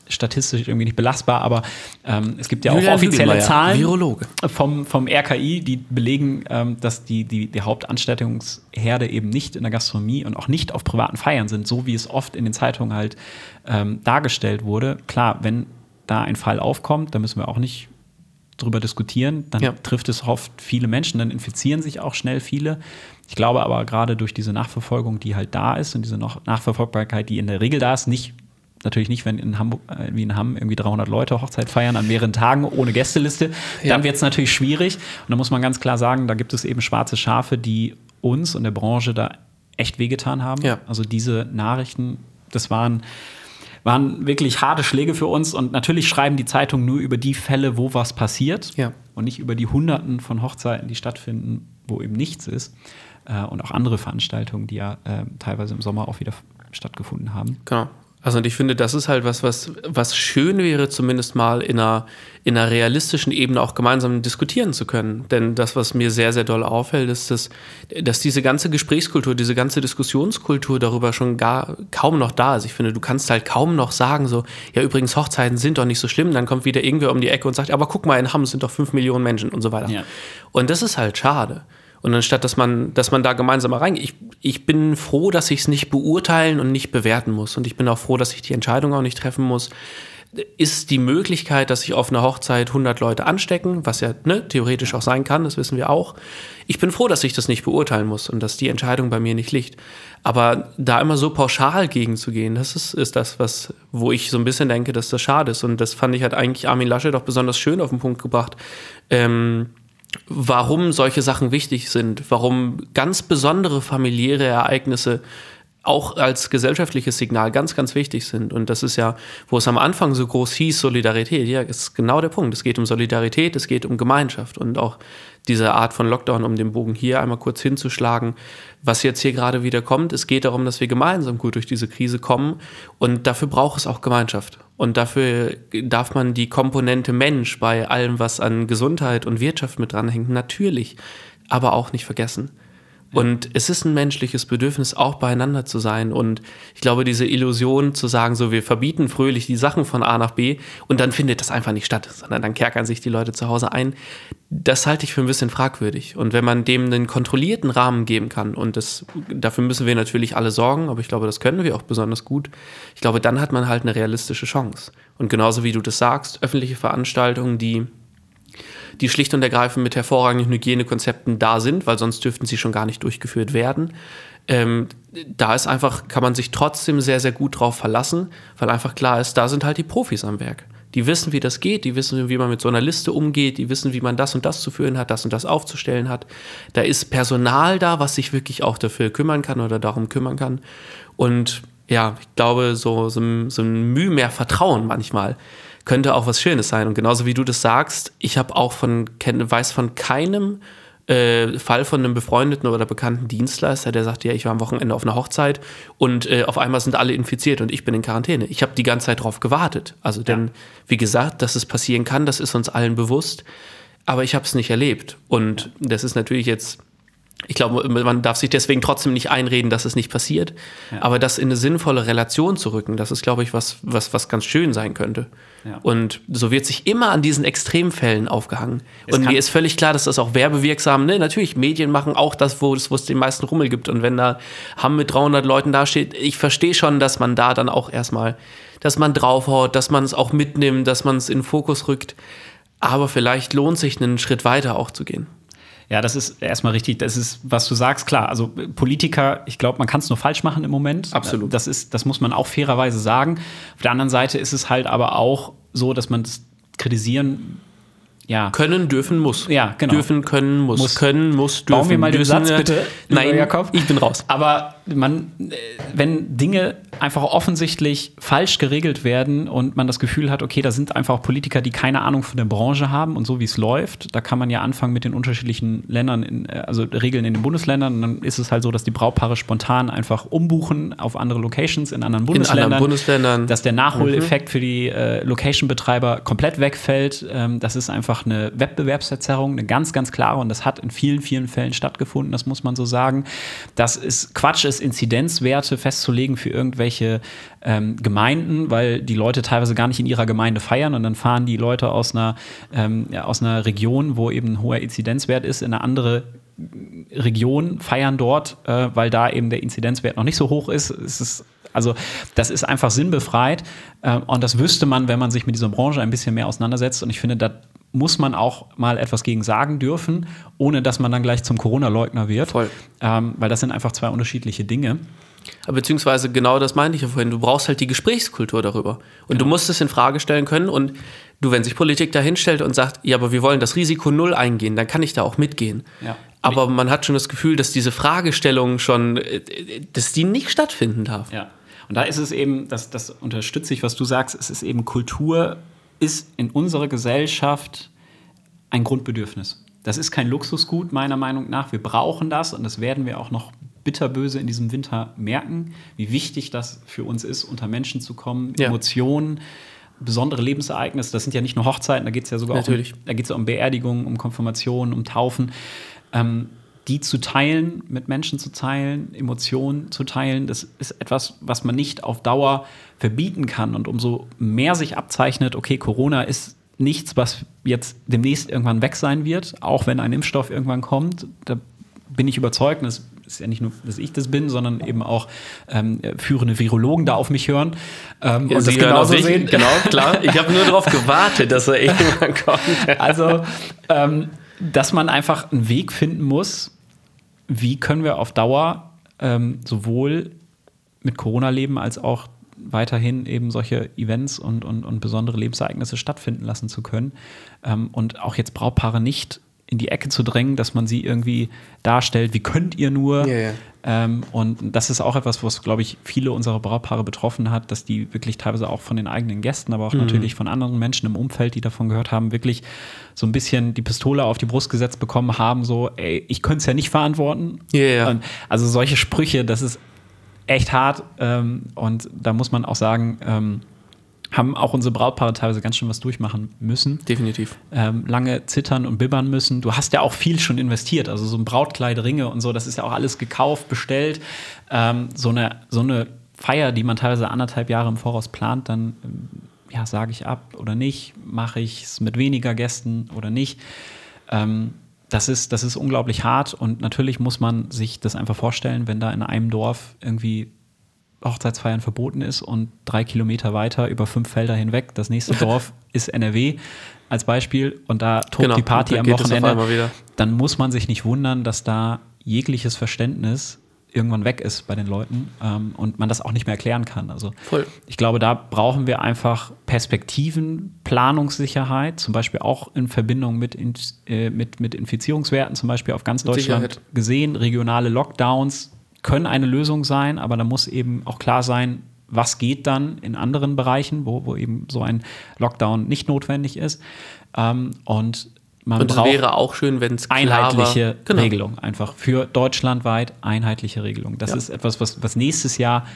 statistisch irgendwie nicht belastbar, aber ähm, es gibt ja Julian auch offizielle Zahlen Virologe. Vom, vom RKI, die belegen, ähm, dass die, die, die Hauptansteckungsherde eben nicht in der Gastronomie und auch nicht auf privaten Feiern sind, so wie es oft in den Zeitungen halt ähm, dargestellt wurde. Klar, wenn da ein Fall aufkommt, da müssen wir auch nicht drüber diskutieren, dann ja. trifft es oft viele Menschen, dann infizieren sich auch schnell viele. Ich glaube aber gerade durch diese Nachverfolgung, die halt da ist und diese Nachverfolgbarkeit, die in der Regel da ist, nicht natürlich nicht, wenn in Hamburg, äh, wie in Hamm irgendwie 300 Leute Hochzeit feiern an mehreren Tagen ohne Gästeliste, ja. dann wird es natürlich schwierig. Und da muss man ganz klar sagen, da gibt es eben schwarze Schafe, die uns und der Branche da echt wehgetan haben. Ja. Also diese Nachrichten, das waren waren wirklich harte Schläge für uns und natürlich schreiben die Zeitungen nur über die Fälle, wo was passiert ja. und nicht über die Hunderten von Hochzeiten, die stattfinden, wo eben nichts ist äh, und auch andere Veranstaltungen, die ja äh, teilweise im Sommer auch wieder stattgefunden haben. Genau. Also und ich finde, das ist halt was, was, was schön wäre, zumindest mal in einer, in einer realistischen Ebene auch gemeinsam diskutieren zu können. Denn das, was mir sehr, sehr doll auffällt, ist, dass, dass diese ganze Gesprächskultur, diese ganze Diskussionskultur darüber schon gar kaum noch da ist. Ich finde, du kannst halt kaum noch sagen, so, ja, übrigens, Hochzeiten sind doch nicht so schlimm. Dann kommt wieder irgendwer um die Ecke und sagt, aber guck mal, in Hamm sind doch fünf Millionen Menschen und so weiter. Ja. Und das ist halt schade. Und anstatt, dass man, dass man da gemeinsam mal reingeht. Ich, ich bin froh, dass ich es nicht beurteilen und nicht bewerten muss. Und ich bin auch froh, dass ich die Entscheidung auch nicht treffen muss. Ist die Möglichkeit, dass sich auf einer Hochzeit 100 Leute anstecken, was ja ne, theoretisch auch sein kann, das wissen wir auch. Ich bin froh, dass ich das nicht beurteilen muss und dass die Entscheidung bei mir nicht liegt. Aber da immer so pauschal gegenzugehen, das ist, ist das, was, wo ich so ein bisschen denke, dass das schade ist. Und das fand ich halt eigentlich Armin Lasche doch besonders schön auf den Punkt gebracht. Ähm, warum solche Sachen wichtig sind, warum ganz besondere familiäre Ereignisse auch als gesellschaftliches Signal ganz, ganz wichtig sind. Und das ist ja, wo es am Anfang so groß hieß, Solidarität. Ja, ist genau der Punkt. Es geht um Solidarität, es geht um Gemeinschaft. Und auch diese Art von Lockdown, um den Bogen hier einmal kurz hinzuschlagen, was jetzt hier gerade wieder kommt, es geht darum, dass wir gemeinsam gut durch diese Krise kommen. Und dafür braucht es auch Gemeinschaft. Und dafür darf man die Komponente Mensch bei allem, was an Gesundheit und Wirtschaft mit dranhängt, natürlich, aber auch nicht vergessen. Und es ist ein menschliches Bedürfnis, auch beieinander zu sein. Und ich glaube, diese Illusion zu sagen, so wir verbieten fröhlich die Sachen von A nach B und dann findet das einfach nicht statt, sondern dann kerkern sich die Leute zu Hause ein, das halte ich für ein bisschen fragwürdig. Und wenn man dem einen kontrollierten Rahmen geben kann, und das, dafür müssen wir natürlich alle sorgen, aber ich glaube, das können wir auch besonders gut, ich glaube, dann hat man halt eine realistische Chance. Und genauso wie du das sagst, öffentliche Veranstaltungen, die die schlicht und ergreifend mit hervorragenden Hygienekonzepten da sind, weil sonst dürften sie schon gar nicht durchgeführt werden. Ähm, da ist einfach, kann man sich trotzdem sehr, sehr gut drauf verlassen, weil einfach klar ist, da sind halt die Profis am Werk. Die wissen, wie das geht, die wissen, wie man mit so einer Liste umgeht, die wissen, wie man das und das zu führen hat, das und das aufzustellen hat. Da ist Personal da, was sich wirklich auch dafür kümmern kann oder darum kümmern kann. Und ja, ich glaube, so, so, so ein Mühe mehr Vertrauen manchmal könnte auch was Schönes sein. Und genauso wie du das sagst, ich habe auch von, weiß von keinem äh, Fall von einem befreundeten oder bekannten Dienstleister, der sagt, ja, ich war am Wochenende auf einer Hochzeit und äh, auf einmal sind alle infiziert und ich bin in Quarantäne. Ich habe die ganze Zeit darauf gewartet. Also denn, ja. wie gesagt, dass es passieren kann, das ist uns allen bewusst, aber ich habe es nicht erlebt. Und ja. das ist natürlich jetzt ich glaube, man darf sich deswegen trotzdem nicht einreden, dass es nicht passiert. Ja. Aber das in eine sinnvolle Relation zu rücken, das ist, glaube ich, was, was, was ganz schön sein könnte. Ja. Und so wird sich immer an diesen Extremfällen aufgehangen. Es und mir ist völlig klar, dass das auch werbewirksam, ne? natürlich, Medien machen auch das, wo es, wo es den meisten Rummel gibt. Und wenn da Hamm mit 300 Leuten dasteht, ich verstehe schon, dass man da dann auch erstmal, dass man draufhaut, dass man es auch mitnimmt, dass man es in den Fokus rückt. Aber vielleicht lohnt sich einen Schritt weiter auch zu gehen. Ja, das ist erstmal richtig. Das ist, was du sagst, klar. Also Politiker, ich glaube, man kann es nur falsch machen im Moment. Absolut. Das ist, das muss man auch fairerweise sagen. Auf der anderen Seite ist es halt aber auch so, dass man das kritisieren ja. Können, dürfen, muss. Ja, genau. Dürfen, können, muss. muss. Können, muss, dürfen. Bauen wir mal den Satz, bitte. Nein, Jakob. ich bin raus. Aber man, äh, wenn Dinge einfach offensichtlich falsch geregelt werden und man das Gefühl hat, okay, da sind einfach Politiker, die keine Ahnung von der Branche haben und so wie es läuft, da kann man ja anfangen mit den unterschiedlichen Ländern, in, äh, also Regeln in den Bundesländern und dann ist es halt so, dass die Brautpaare spontan einfach umbuchen auf andere Locations in anderen Bundesländern. In anderen Bundesländern. Dass der Nachholeffekt mhm. für die äh, Location-Betreiber komplett wegfällt. Ähm, das ist einfach eine Wettbewerbsverzerrung, eine ganz, ganz klare und das hat in vielen, vielen Fällen stattgefunden, das muss man so sagen. Das ist Quatsch, ist Inzidenzwerte festzulegen für irgendwelche ähm, Gemeinden, weil die Leute teilweise gar nicht in ihrer Gemeinde feiern und dann fahren die Leute aus einer, ähm, ja, aus einer Region, wo eben ein hoher Inzidenzwert ist, in eine andere Region, feiern dort, äh, weil da eben der Inzidenzwert noch nicht so hoch ist. Es ist also das ist einfach sinnbefreit äh, und das wüsste man, wenn man sich mit dieser Branche ein bisschen mehr auseinandersetzt. Und ich finde, da muss man auch mal etwas gegen sagen dürfen, ohne dass man dann gleich zum Corona-Leugner wird. Voll. Ähm, weil das sind einfach zwei unterschiedliche Dinge. Beziehungsweise genau das meinte ich ja vorhin. Du brauchst halt die Gesprächskultur darüber. Und genau. du musst es in Frage stellen können. Und du, wenn sich Politik da hinstellt und sagt, ja, aber wir wollen das Risiko null eingehen, dann kann ich da auch mitgehen. Ja. Aber man hat schon das Gefühl, dass diese Fragestellung schon, äh, dass die nicht stattfinden darf. Ja. Und da ist es eben, das, das unterstütze ich, was du sagst, es ist eben Kultur ist in unserer Gesellschaft ein Grundbedürfnis. Das ist kein Luxusgut, meiner Meinung nach. Wir brauchen das und das werden wir auch noch bitterböse in diesem Winter merken, wie wichtig das für uns ist, unter Menschen zu kommen, Ja. Emotionen, besondere Lebensereignisse. Das sind ja nicht nur Hochzeiten, da geht es ja sogar Natürlich. auch um, da geht's ja um Beerdigungen, um Konfirmationen, um Taufen. Ähm, die zu teilen, mit Menschen zu teilen, Emotionen zu teilen, das ist etwas, was man nicht auf Dauer verbieten kann. Und umso mehr sich abzeichnet, okay, Corona ist nichts, was jetzt demnächst irgendwann weg sein wird, auch wenn ein Impfstoff irgendwann kommt. Da bin ich überzeugt, und das ist ja nicht nur, dass ich das bin, sondern eben auch ähm, führende Virologen da auf mich hören ähm, Ja, und das Sie auf genauso sehen. Genau, klar. Ich habe nur darauf gewartet, dass er [laughs] irgendwann kommt. Also, ähm, dass man einfach einen Weg finden muss, wie können wir auf Dauer ähm, sowohl mit Corona leben, als auch weiterhin eben solche Events und, und, und besondere Lebensereignisse stattfinden lassen zu können. Ähm, und auch jetzt Brautpaare nicht in die Ecke zu drängen, dass man sie irgendwie darstellt, wie könnt ihr nur? Ja, ja. Ähm, und das ist auch etwas, was, glaube ich, viele unserer Brautpaare betroffen hat, dass die wirklich teilweise auch von den eigenen Gästen, aber auch Mhm. natürlich von anderen Menschen im Umfeld, die davon gehört haben, wirklich so ein bisschen die Pistole auf die Brust gesetzt bekommen haben, so, ey, ich könnte es ja nicht verantworten. Ja. Und also solche Sprüche, das ist echt hart. Ähm, und da muss man auch sagen, ähm, haben auch unsere Brautpaare teilweise ganz schön was durchmachen müssen Definitiv. ähm, lange zittern und bibbern müssen. Du hast ja auch viel schon investiert, also so ein Brautkleid, Ringe und so, das ist ja auch alles gekauft, bestellt. Ähm, so, eine, so eine Feier, die man teilweise anderthalb Jahre im Voraus plant, dann ähm, ja, sage ich ab oder nicht, mache ich es mit weniger Gästen oder nicht. Ähm, das ist, das ist unglaublich hart und natürlich muss man sich das einfach vorstellen, wenn da in einem Dorf irgendwie Hochzeitsfeiern verboten ist und drei Kilometer weiter über fünf Felder hinweg, das nächste [laughs] Dorf ist NRW als Beispiel und da tobt Genau, die Party am Wochenende, dann muss man sich nicht wundern, dass da jegliches Verständnis irgendwann weg ist bei den Leuten ähm, und man das auch nicht mehr erklären kann. Also Voll. ich glaube, da brauchen wir einfach Perspektiven, Planungssicherheit, zum Beispiel auch in Verbindung mit, in, äh, mit, mit Infizierungswerten, zum Beispiel auf ganz Mit Deutschland Sicherheit. gesehen. Regionale Lockdowns können eine Lösung sein, aber da muss eben auch klar sein, was geht dann in anderen Bereichen, wo, wo eben so ein Lockdown nicht notwendig ist. Ähm, und man Und es braucht wäre auch schön, wenn es einheitliche. Genau. Regelung einfach für deutschlandweit einheitliche Regelung. Das Ja. ist etwas, was, was nächstes Jahr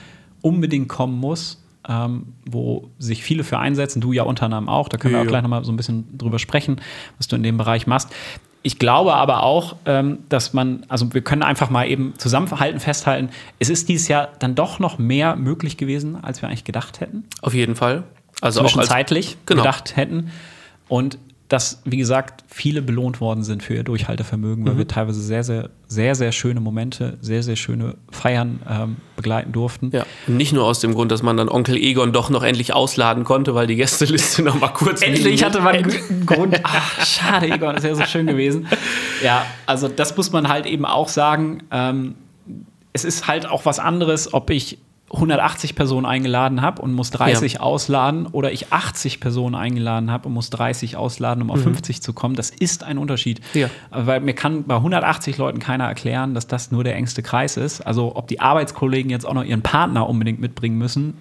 unbedingt kommen muss, ähm, wo sich viele für einsetzen. Du ja unter anderem auch. Da können wir Ja, auch ja. gleich nochmal so ein bisschen drüber sprechen, was du in dem Bereich machst. Ich glaube aber auch, ähm, dass man, also wir können einfach mal eben zusammenhalten, festhalten, es ist dieses Jahr dann doch noch mehr möglich gewesen, als wir eigentlich gedacht hätten Auf jeden Fall. Also auch als, zwischenzeitlich Genau. gedacht hätten. Und dass, wie gesagt, viele belohnt worden sind für ihr Durchhaltevermögen, Mhm. weil wir teilweise sehr, sehr, sehr, sehr schöne Momente, sehr, sehr schöne Feiern ähm, begleiten durften. ja. Und nicht nur aus dem Grund, dass man dann Onkel Egon doch noch endlich ausladen konnte, weil die Gästeliste [laughs] noch mal kurz Endlich hatte man einen Grund. [laughs] Ach, schade, Egon, das wäre so schön gewesen. Ja, also das muss man halt eben auch sagen. Ähm, es ist halt auch was anderes, ob ich 180 Personen eingeladen habe und muss 30 ausladen oder ich 80 Personen eingeladen habe und muss 30 ausladen, um auf 50 zu kommen. Das ist ein Unterschied. Ja. Weil mir kann bei 180 Leuten keiner erklären, dass das nur der engste Kreis ist. Also ob die Arbeitskollegen jetzt auch noch ihren Partner unbedingt mitbringen müssen,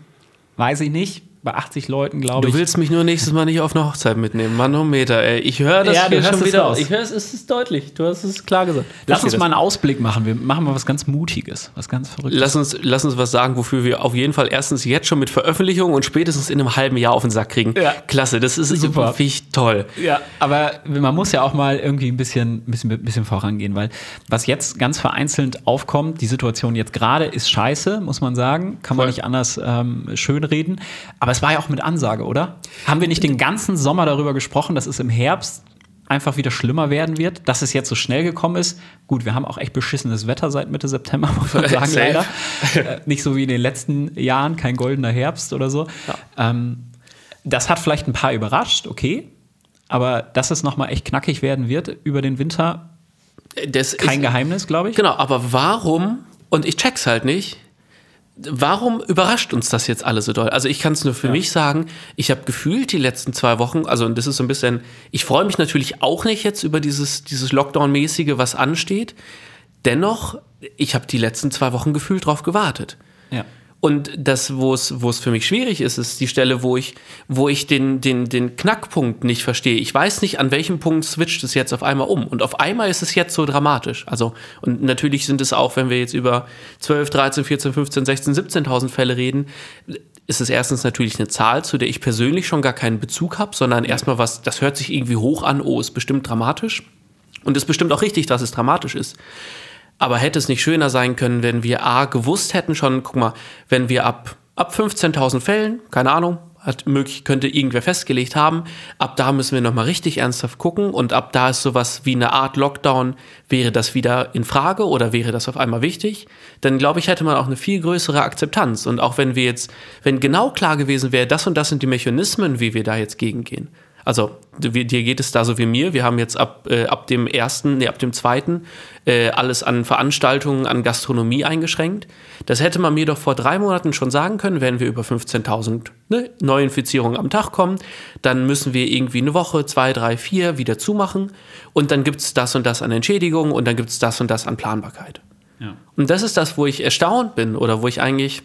weiß ich nicht. Bei 80 Leuten glaube Du ich. willst mich nur nächstes Mal nicht auf eine Hochzeit mitnehmen. Manometer, ey. Ich höre das Ja, du schon es wieder. raus. Ich höre es, es ist deutlich. Du hast es klar gesagt. Lass uns das. mal einen Ausblick machen. Wir machen mal was ganz Mutiges, was ganz Verrücktes. Lass uns, lass uns was sagen, wofür wir auf jeden Fall erstens jetzt schon mit Veröffentlichung und spätestens in einem halben Jahr auf den Sack kriegen. Ja. Klasse, das ist Super. super. Ich toll. Ja, aber man muss ja auch mal irgendwie ein bisschen, ein bisschen, bisschen vorangehen, weil was jetzt ganz vereinzelt aufkommt, die Situation jetzt gerade ist scheiße, muss man sagen, kann man Voll. nicht anders ähm, schönreden. Aber es war ja auch mit Ansage, oder? Haben wir nicht den ganzen Sommer darüber gesprochen, dass es im Herbst einfach wieder schlimmer werden wird, dass es jetzt so schnell gekommen ist. Gut, wir haben auch echt beschissenes Wetter seit Mitte September, [laughs] muss man sagen, Safe. leider. Äh, nicht so wie in den letzten Jahren, kein goldener Herbst oder so. Ähm, das hat vielleicht ein paar überrascht, okay. Aber dass es nochmal echt knackig werden wird über den Winter, Das kein ist, Geheimnis, glaube ich. Genau, aber warum, und ich check's halt nicht, warum überrascht uns das jetzt alle so doll? Also ich kann es nur für mich sagen, ich habe gefühlt die letzten zwei Wochen, also und das ist so ein bisschen, ich freue mich natürlich auch nicht jetzt über dieses, dieses Lockdown-mäßige, was ansteht. Dennoch, ich habe die letzten zwei Wochen gefühlt drauf gewartet. Ja. Und das, wo es, wo es für mich schwierig ist, ist die Stelle, wo ich, wo ich den, den, den Knackpunkt nicht verstehe. Ich weiß nicht, an welchem Punkt switcht es jetzt auf einmal um. Und auf einmal ist es jetzt so dramatisch. Also, und natürlich sind es auch, wenn wir jetzt über 12, 13, 14, 15, 16, 17.000 Fälle reden, ist es erstens natürlich eine Zahl, zu der ich persönlich schon gar keinen Bezug habe, sondern erstmal was, das hört sich irgendwie hoch an, oh, ist bestimmt dramatisch. Und ist bestimmt auch richtig, dass es dramatisch ist. Aber hätte es nicht schöner sein können, wenn wir A gewusst hätten schon, guck mal, wenn wir ab, ab 15.000 Fällen, keine Ahnung, hat möglich, könnte irgendwer festgelegt haben, ab da müssen wir nochmal richtig ernsthaft gucken und ab da ist sowas wie eine Art Lockdown, wäre das wieder in Frage oder wäre das auf einmal wichtig, dann glaube ich, hätte man auch eine viel größere Akzeptanz. Und auch wenn wir jetzt, wenn genau klar gewesen wäre, das und das sind die Mechanismen, wie wir da jetzt gegengehen, also dir geht es da so wie mir. Wir haben jetzt ab, äh, ab dem ersten, nee, ab dem zweiten äh, alles an Veranstaltungen, an Gastronomie eingeschränkt. Das hätte man mir doch vor drei Monaten schon sagen können, wenn wir über 15.000 ne, Neuinfizierungen am Tag kommen. Dann müssen wir irgendwie eine Woche, zwei, drei, vier wieder zumachen. Und dann gibt es das und das an Entschädigung und dann gibt es das und das an Planbarkeit. Ja. Und das ist das, wo ich erstaunt bin oder wo ich eigentlich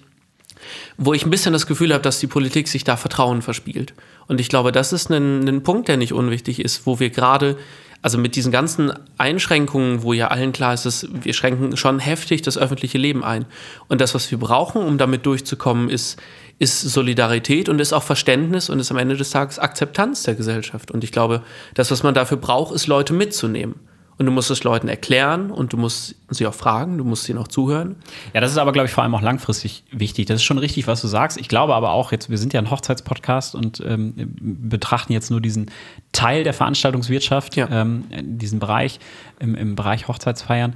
wo ich ein bisschen das Gefühl habe, dass die Politik sich da Vertrauen verspielt. Und ich glaube, das ist ein, ein Punkt, der nicht unwichtig ist, wo wir gerade, also mit diesen ganzen Einschränkungen, wo ja allen klar ist, dass wir schränken schon heftig das öffentliche Leben ein. Und das, was wir brauchen, um damit durchzukommen, ist, ist Solidarität und ist auch Verständnis und ist am Ende des Tages Akzeptanz der Gesellschaft. Und ich glaube, das, was man dafür braucht, ist Leute mitzunehmen. Und du musst es Leuten erklären und du musst sie auch fragen, du musst ihnen auch zuhören. Ja, das ist aber, glaube ich, vor allem auch langfristig wichtig. Das ist schon richtig, was du sagst. Ich glaube aber auch, jetzt, wir sind ja ein Hochzeitspodcast und ähm, betrachten jetzt nur diesen Teil der Veranstaltungswirtschaft, ja. ähm, diesen Bereich, im, im Bereich Hochzeitsfeiern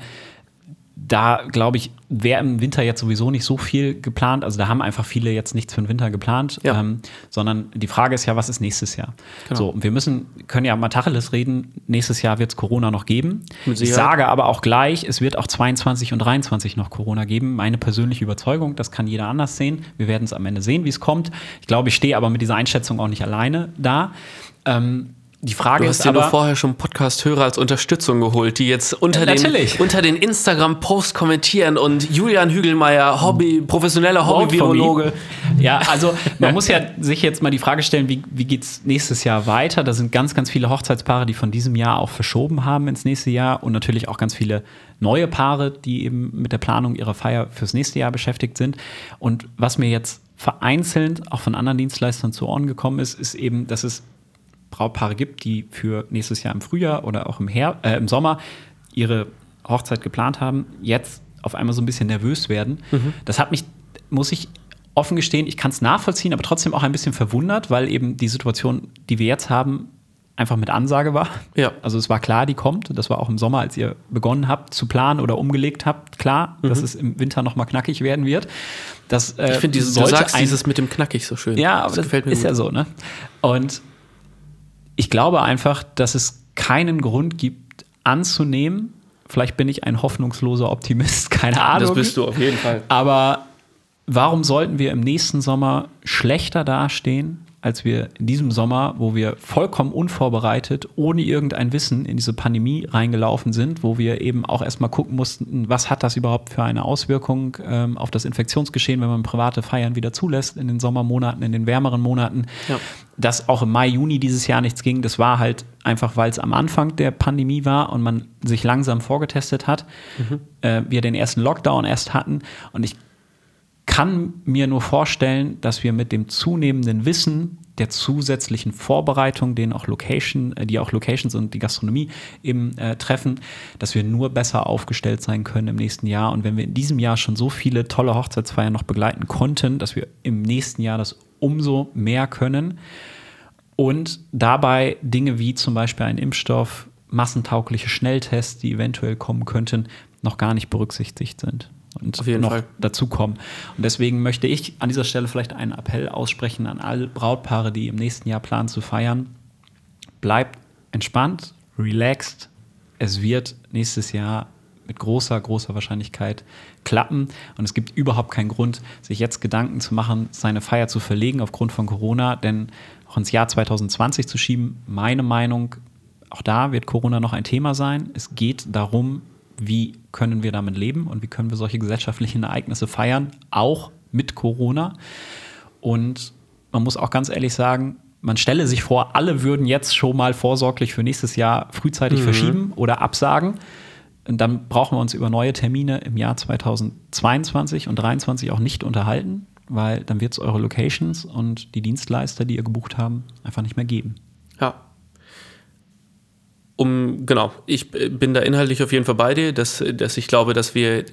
da glaube ich, wäre im Winter jetzt sowieso nicht so viel geplant. Also da haben einfach viele jetzt nichts für den Winter geplant, ja. ähm, sondern die Frage ist ja, was ist nächstes Jahr? Genau. So, wir müssen, können ja mal Tacheles reden, nächstes Jahr wird es Corona noch geben. Ich sage aber auch gleich, es wird auch 22 und 23 noch Corona geben. Meine persönliche Überzeugung, das kann jeder anders sehen. Wir werden es am Ende sehen, wie es kommt. Ich glaube, ich stehe aber mit dieser Einschätzung auch nicht alleine da. Ähm, die Frage du hast ist dir aber, nur vorher schon Podcast-Hörer als Unterstützung geholt, die jetzt unter ja, den, unter den Instagram-Posts kommentieren und Julian Hügelmeier, Hobby, professioneller Hobby-Virologe. Ja, also man muss ja sich jetzt mal die Frage stellen, wie, wie geht es nächstes Jahr weiter? Da sind ganz, ganz viele Hochzeitspaare, die von diesem Jahr auch verschoben haben ins nächste Jahr und natürlich auch ganz viele neue Paare, die eben mit der Planung ihrer Feier fürs nächste Jahr beschäftigt sind. Und was mir jetzt vereinzelt auch von anderen Dienstleistern zu Ohren gekommen ist, ist eben, dass es Brautpaare gibt, die für nächstes Jahr im Frühjahr oder auch im, Her äh, im Sommer ihre Hochzeit geplant haben, jetzt auf einmal so ein bisschen nervös werden. Mhm. Das hat mich, muss ich offen gestehen, ich kann es nachvollziehen, aber trotzdem auch ein bisschen verwundert, weil eben die Situation, die wir jetzt haben, einfach mit Ansage war. Ja. Also es war klar, die kommt. Das war auch im Sommer, als ihr begonnen habt zu planen oder umgelegt habt, klar, mhm. dass es im Winter noch mal knackig werden wird. Das, äh, ich finde, du sagst dieses mit dem knackig so schön. Ja, aber das, das gefällt mir ist gut. ja so, ne? Und ich glaube einfach, dass es keinen Grund gibt, anzunehmen. Vielleicht bin ich ein hoffnungsloser Optimist, [laughs] keine Ahnung. Das bist du auf jeden Fall. Aber warum sollten wir im nächsten Sommer schlechter dastehen als wir in diesem Sommer, wo wir vollkommen unvorbereitet, ohne irgendein Wissen in diese Pandemie reingelaufen sind, wo wir eben auch erstmal gucken mussten, was hat das überhaupt für eine Auswirkung ähm, auf das Infektionsgeschehen, wenn man private Feiern wieder zulässt in den Sommermonaten, in den wärmeren Monaten. Ja. Dass auch im Mai, Juni dieses Jahr nichts ging, das war halt einfach, weil es am Anfang der Pandemie war und man sich langsam vorgetestet hat. Mhm. Äh, wir den ersten Lockdown erst hatten und ich kann mir nur vorstellen, dass wir mit dem zunehmenden Wissen der zusätzlichen Vorbereitung, den auch Location, äh, die auch Locations und die Gastronomie eben äh, treffen, dass wir nur besser aufgestellt sein können im nächsten Jahr. Und wenn wir in diesem Jahr schon so viele tolle Hochzeitsfeiern noch begleiten konnten, dass wir im nächsten Jahr das umso mehr können. Und dabei Dinge wie zum Beispiel ein Impfstoff, massentaugliche Schnelltests, die eventuell kommen könnten, noch gar nicht berücksichtigt sind und noch Fall. dazukommen. Und deswegen möchte ich an dieser Stelle vielleicht einen Appell aussprechen an alle Brautpaare, die im nächsten Jahr planen zu feiern. Bleibt entspannt, relaxed. Es wird nächstes Jahr mit großer, großer Wahrscheinlichkeit klappen. Und es gibt überhaupt keinen Grund, sich jetzt Gedanken zu machen, seine Feier zu verlegen aufgrund von Corona, denn auch ins Jahr 2020 zu schieben, meine Meinung, auch da wird Corona noch ein Thema sein. Es geht darum, wie können wir damit leben und wie können wir solche gesellschaftlichen Ereignisse feiern, auch mit Corona. Und man muss auch ganz ehrlich sagen, man stelle sich vor, alle würden jetzt schon mal vorsorglich für nächstes Jahr frühzeitig mhm. verschieben oder absagen. Und dann brauchen wir uns über neue Termine im Jahr 2022 und 2023 auch nicht unterhalten, weil dann wird es eure Locations und die Dienstleister, die ihr gebucht haben, einfach nicht mehr geben. Ja. Um, genau, ich bin da inhaltlich auf jeden Fall bei dir, dass, dass ich glaube, dass wir,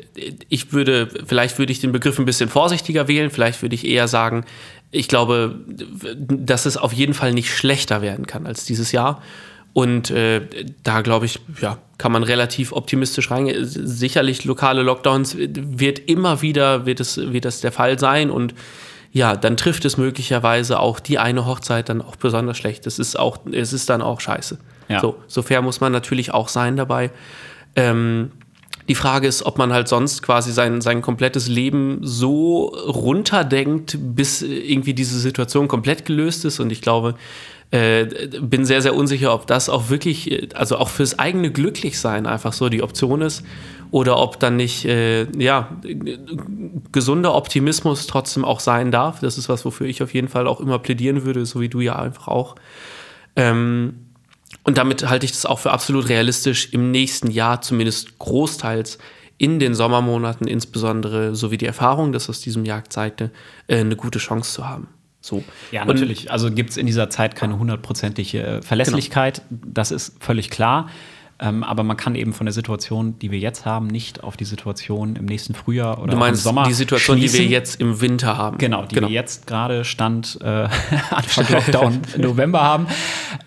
ich würde, vielleicht würde ich den Begriff ein bisschen vorsichtiger wählen, vielleicht würde ich eher sagen, ich glaube, dass es auf jeden Fall nicht schlechter werden kann als dieses Jahr. Und äh, da glaube ich, ja, kann man relativ optimistisch reingehen. Sicherlich lokale Lockdowns wird immer wieder, wird es, wird das der Fall sein und ja, dann trifft es möglicherweise auch die eine Hochzeit dann auch besonders schlecht. Es ist auch, es ist dann auch scheiße. Ja. So, so fair muss man natürlich auch sein dabei. Ähm, die Frage ist, ob man halt sonst quasi sein, sein komplettes Leben so runterdenkt, bis irgendwie diese Situation komplett gelöst ist. Und ich glaube, äh, bin sehr, sehr unsicher, ob das auch wirklich, also auch fürs eigene Glücklichsein einfach so die Option ist. Oder ob dann nicht, äh, ja, gesunder Optimismus trotzdem auch sein darf. Das ist was, wofür ich auf jeden Fall auch immer plädieren würde, so wie du ja einfach auch. Ähm, und damit halte ich das auch für absolut realistisch, im nächsten Jahr zumindest großteils in den Sommermonaten insbesondere, so wie die Erfahrung das aus diesem Jahr zeigte, äh, eine gute Chance zu haben. So. Ja, natürlich. Und, also gibt es in dieser Zeit keine hundertprozentige Verlässlichkeit. Genau. Das ist völlig klar. Ähm, aber man kann eben von der Situation, die wir jetzt haben, nicht auf die Situation im nächsten Frühjahr oder meinst im Sommer die Situation, schließen. die wir jetzt im Winter haben. Genau, die genau. wir jetzt gerade Stand äh, [laughs] Anfang [laughs] Lockdown November haben,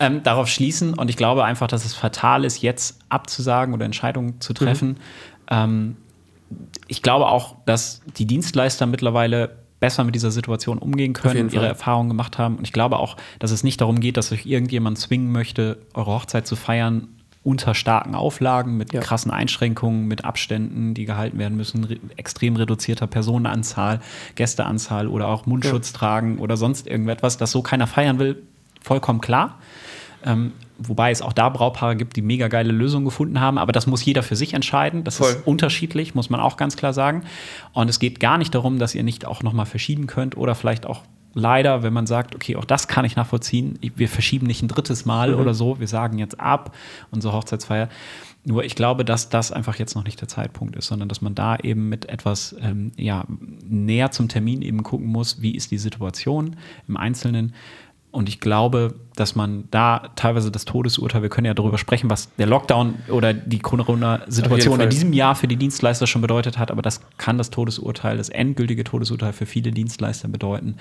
ähm, darauf schließen. Und ich glaube einfach, dass es fatal ist, jetzt abzusagen oder Entscheidungen zu treffen. Mhm. Ähm, ich glaube auch, dass die Dienstleister mittlerweile besser mit dieser Situation umgehen können, ihre Erfahrungen gemacht haben. Und ich glaube auch, dass es nicht darum geht, dass euch irgendjemand zwingen möchte, eure Hochzeit zu feiern unter starken Auflagen, mit ja. krassen Einschränkungen, mit Abständen, die gehalten werden müssen, re extrem reduzierter Personenanzahl, Gästeanzahl oder auch Mundschutz ja. tragen oder sonst irgendetwas, das so keiner feiern will, vollkommen klar. Ähm, wobei es auch da Braupaare gibt, die mega geile Lösungen gefunden haben, aber das muss jeder für sich entscheiden. Das Voll. ist unterschiedlich, muss man auch ganz klar sagen. Und es geht gar nicht darum, dass ihr nicht auch nochmal verschieben könnt oder vielleicht auch leider, wenn man sagt, okay, auch das kann ich nachvollziehen, wir verschieben nicht ein drittes Mal mhm. oder so, wir sagen jetzt ab, unsere Hochzeitsfeier. Nur ich glaube, dass das einfach jetzt noch nicht der Zeitpunkt ist, sondern dass man da eben mit etwas ähm, ja, näher zum Termin eben gucken muss, wie ist die Situation im Einzelnen und ich glaube, dass man da teilweise das Todesurteil, wir können ja darüber sprechen, was der Lockdown oder die Corona-Situation in diesem Jahr für die Dienstleister schon bedeutet hat, aber das kann das Todesurteil, das endgültige Todesurteil für viele Dienstleister bedeuten.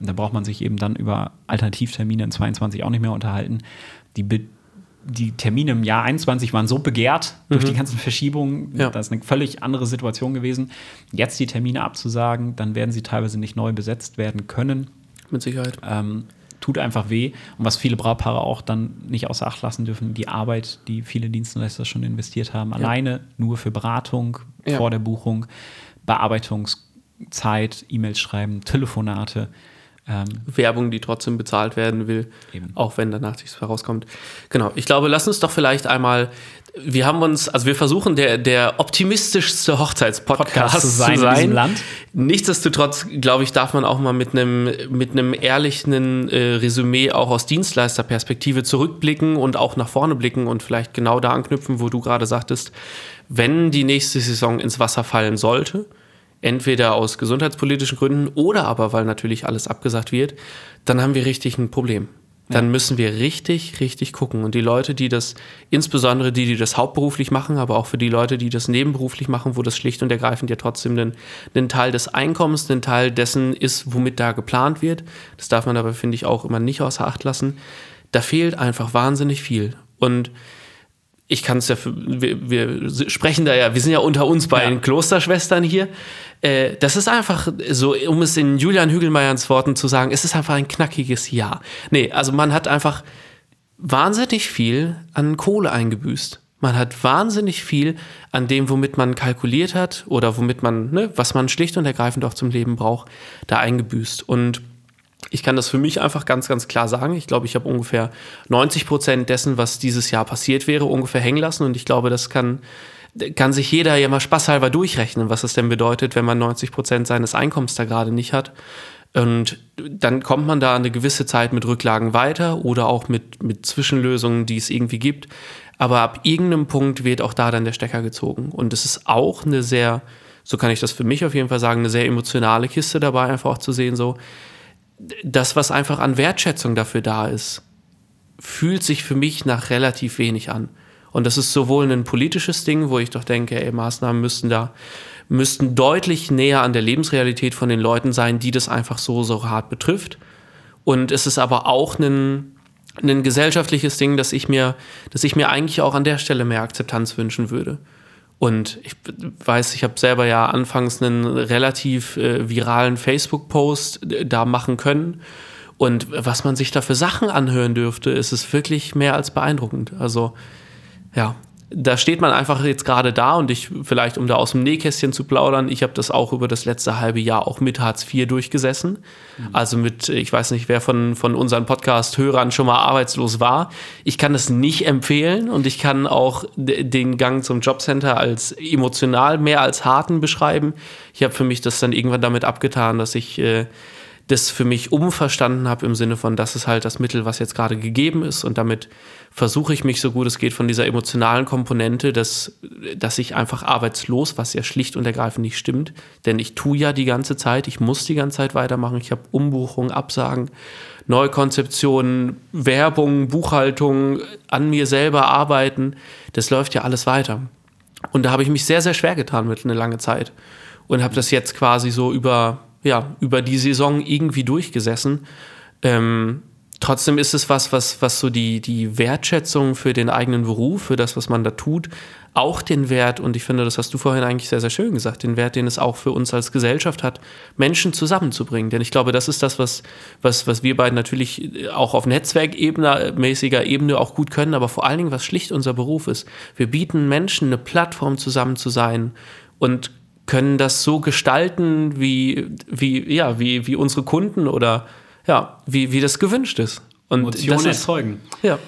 Und da braucht man sich eben dann über Alternativtermine in 22 auch nicht mehr unterhalten. Die die Termine im Jahr 21 waren so begehrt durch mhm. die ganzen Verschiebungen. Ja. Das ist eine völlig andere Situation gewesen. Jetzt die Termine abzusagen, dann werden sie teilweise nicht neu besetzt werden können. Mit Sicherheit. Ähm, tut einfach weh. Und was viele Brautpaare auch dann nicht außer Acht lassen dürfen, die Arbeit, die viele Dienstleister schon investiert haben, ja. alleine nur für Beratung ja. vor der Buchung, Bearbeitungszeit, E-Mails schreiben, Telefonate. Ähm, Werbung, die trotzdem bezahlt werden will, eben. auch wenn danach nichts herauskommt. Genau, ich glaube, lass uns doch vielleicht einmal wir haben uns, also wir versuchen der, der optimistischste Hochzeitspodcast zu sein. Zu sein. Land. Nichtsdestotrotz, glaube ich, darf man auch mal mit einem mit einem ehrlichen äh, Resümee auch aus Dienstleisterperspektive zurückblicken und auch nach vorne blicken und vielleicht genau da anknüpfen, wo du gerade sagtest, wenn die nächste Saison ins Wasser fallen sollte, entweder aus gesundheitspolitischen Gründen oder aber weil natürlich alles abgesagt wird, dann haben wir richtig ein Problem dann ja. müssen wir richtig, richtig gucken. Und die Leute, die das, insbesondere die, die das hauptberuflich machen, aber auch für die Leute, die das nebenberuflich machen, wo das schlicht und ergreifend ja trotzdem ein, ein Teil des Einkommens, ein Teil dessen ist, womit da geplant wird. Das darf man aber, finde ich, auch immer nicht außer Acht lassen. Da fehlt einfach wahnsinnig viel. Und ich kann es ja, für, wir, wir, sprechen da ja, wir sind ja unter uns bei ja. den Klosterschwestern hier. Äh, das ist einfach so, um es in Julian Hügelmeyers Worten zu sagen, es ist einfach ein knackiges Ja. Nee, also man hat einfach wahnsinnig viel an Kohle eingebüßt. Man hat wahnsinnig viel an dem, womit man kalkuliert hat oder womit man, ne, was man schlicht und ergreifend auch zum Leben braucht, da eingebüßt. Und ich kann das für mich einfach ganz, ganz klar sagen. Ich glaube, ich habe ungefähr 90 Prozent dessen, was dieses Jahr passiert wäre, ungefähr hängen lassen. Und ich glaube, das kann kann sich jeder ja mal spaßhalber durchrechnen, was es denn bedeutet, wenn man 90 Prozent seines Einkommens da gerade nicht hat. Und dann kommt man da eine gewisse Zeit mit Rücklagen weiter oder auch mit, mit Zwischenlösungen, die es irgendwie gibt. Aber ab irgendeinem Punkt wird auch da dann der Stecker gezogen. Und es ist auch eine sehr, so kann ich das für mich auf jeden Fall sagen, eine sehr emotionale Kiste dabei, einfach auch zu sehen, so, das, was einfach an Wertschätzung dafür da ist, fühlt sich für mich nach relativ wenig an. Und das ist sowohl ein politisches Ding, wo ich doch denke, ey, Maßnahmen müssten da, müssten deutlich näher an der Lebensrealität von den Leuten sein, die das einfach so, so hart betrifft. Und es ist aber auch ein, ein gesellschaftliches Ding, dass ich mir, dass ich mir eigentlich auch an der Stelle mehr Akzeptanz wünschen würde. Und ich weiß, ich habe selber ja anfangs einen relativ äh, viralen Facebook-Post äh, da machen können. Und was man sich da für Sachen anhören dürfte, ist es wirklich mehr als beeindruckend. Also ja, da steht man einfach jetzt gerade da und ich, vielleicht um da aus dem Nähkästchen zu plaudern, ich habe das auch über das letzte halbe Jahr auch mit Hartz IV durchgesessen. Mhm. Also mit, ich weiß nicht, wer von, von unseren Podcast-Hörern schon mal arbeitslos war. Ich kann das nicht empfehlen und ich kann auch den Gang zum Jobcenter als emotional mehr als harten beschreiben. Ich habe für mich das dann irgendwann damit abgetan, dass ich äh, das für mich umverstanden habe im Sinne von, das ist halt das Mittel, was jetzt gerade gegeben ist. Und damit versuche ich mich so gut es geht von dieser emotionalen Komponente, dass, dass ich einfach arbeitslos, was ja schlicht und ergreifend nicht stimmt, denn ich tue ja die ganze Zeit, ich muss die ganze Zeit weitermachen, ich habe Umbuchungen, Absagen, Neukonzeptionen, Werbung, Buchhaltung, an mir selber arbeiten, das läuft ja alles weiter. Und da habe ich mich sehr, sehr schwer getan mit eine lange Zeit. Und habe das jetzt quasi so über ja, über die Saison irgendwie durchgesessen. Ähm, trotzdem ist es was, was, was so die, die Wertschätzung für den eigenen Beruf, für das, was man da tut, auch den Wert, und ich finde, das hast du vorhin eigentlich sehr, sehr schön gesagt, den Wert, den es auch für uns als Gesellschaft hat, Menschen zusammenzubringen. Denn ich glaube, das ist das, was, was, was wir beiden natürlich auch auf Netzwerkebene, mäßiger Ebene auch gut können, aber vor allen Dingen, was schlicht unser Beruf ist. Wir bieten Menschen eine Plattform zusammen zu sein und können das so gestalten, wie, wie, ja, wie, wie unsere Kunden oder ja, wie, wie das gewünscht ist. Und Emotionen das ist, erzeugen. Ja.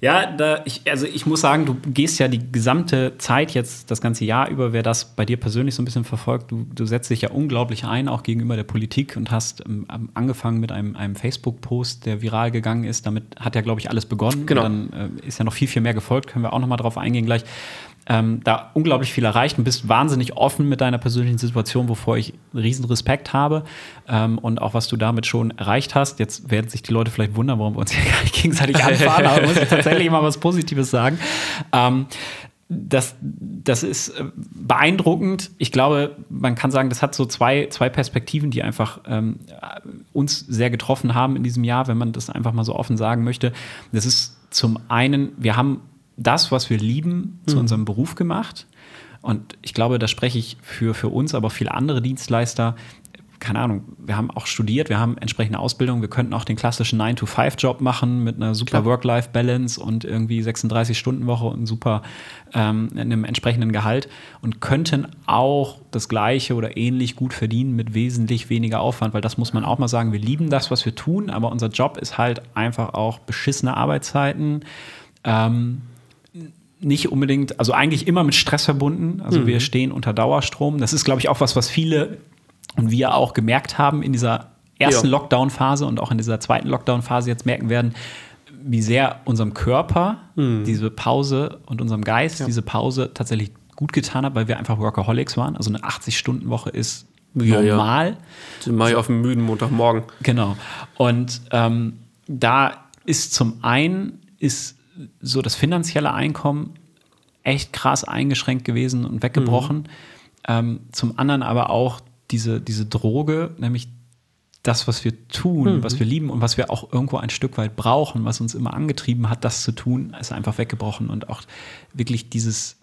Ja, da ich, also ich muss sagen, du gehst ja die gesamte Zeit jetzt, das ganze Jahr über, wer das bei dir persönlich so ein bisschen verfolgt, du, du setzt dich ja unglaublich ein, auch gegenüber der Politik und hast ähm, angefangen mit einem, einem Facebook-Post, der viral gegangen ist. Damit hat ja, glaube ich, alles begonnen. Genau. Und dann äh, ist ja noch viel, viel mehr gefolgt, können wir auch noch mal drauf eingehen gleich ähm, da unglaublich viel erreicht und bist wahnsinnig offen mit deiner persönlichen Situation, wovor ich riesen Respekt habe ähm, und auch was du damit schon erreicht hast. Jetzt werden sich die Leute vielleicht wundern, warum wir uns hier [laughs] gar nicht gegenseitig [laughs] anfahren, aber muss ich tatsächlich mal was Positives sagen. Ähm, das, das ist äh, beeindruckend. Ich glaube, man kann sagen, das hat so zwei, zwei Perspektiven, die einfach ähm, uns sehr getroffen haben in diesem Jahr, wenn man das einfach mal so offen sagen möchte. Das ist zum einen, wir haben das, was wir lieben, zu mhm. unserem Beruf gemacht. Und ich glaube, da spreche ich für, für uns, aber viele andere Dienstleister. Keine Ahnung, wir haben auch studiert, wir haben entsprechende Ausbildung, wir könnten auch den klassischen 9-to-5-Job machen mit einer super Work-Life-Balance und irgendwie 36-Stunden-Woche und super ähm, einem entsprechenden Gehalt und könnten auch das Gleiche oder ähnlich gut verdienen mit wesentlich weniger Aufwand, weil das muss man auch mal sagen, wir lieben das, was wir tun, aber unser Job ist halt einfach auch beschissene Arbeitszeiten. Ähm, nicht unbedingt, also eigentlich immer mit Stress verbunden. Also mhm. wir stehen unter Dauerstrom. Das ist, glaube ich, auch was, was viele und wir auch gemerkt haben in dieser ersten ja. Lockdown-Phase und auch in dieser zweiten Lockdown-Phase jetzt merken werden, wie sehr unserem Körper mhm. diese Pause und unserem Geist ja. diese Pause tatsächlich gut getan hat, weil wir einfach Workaholics waren. Also eine 80-Stunden-Woche ist ja, normal. Ja. ich auf dem müden Montagmorgen. Genau. Und ähm, da ist zum einen ist so das finanzielle Einkommen echt krass eingeschränkt gewesen und weggebrochen. Mhm. Ähm, zum anderen aber auch diese, diese Droge, nämlich das, was wir tun, mhm. was wir lieben und was wir auch irgendwo ein Stück weit brauchen, was uns immer angetrieben hat, das zu tun, ist einfach weggebrochen und auch wirklich dieses,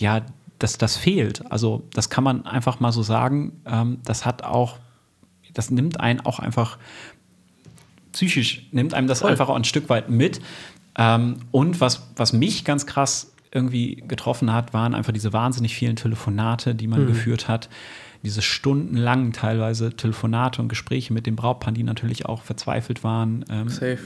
ja, dass das fehlt. Also das kann man einfach mal so sagen. Ähm, das hat auch, das nimmt einen auch einfach psychisch, nimmt einem das Voll. einfach auch ein Stück weit mit. Ähm, und was, was mich ganz krass irgendwie getroffen hat, waren einfach diese wahnsinnig vielen Telefonate, die man mhm. geführt hat. Diese stundenlangen teilweise Telefonate und Gespräche mit den Brautpaaren, die natürlich auch verzweifelt waren. Ähm, Safe.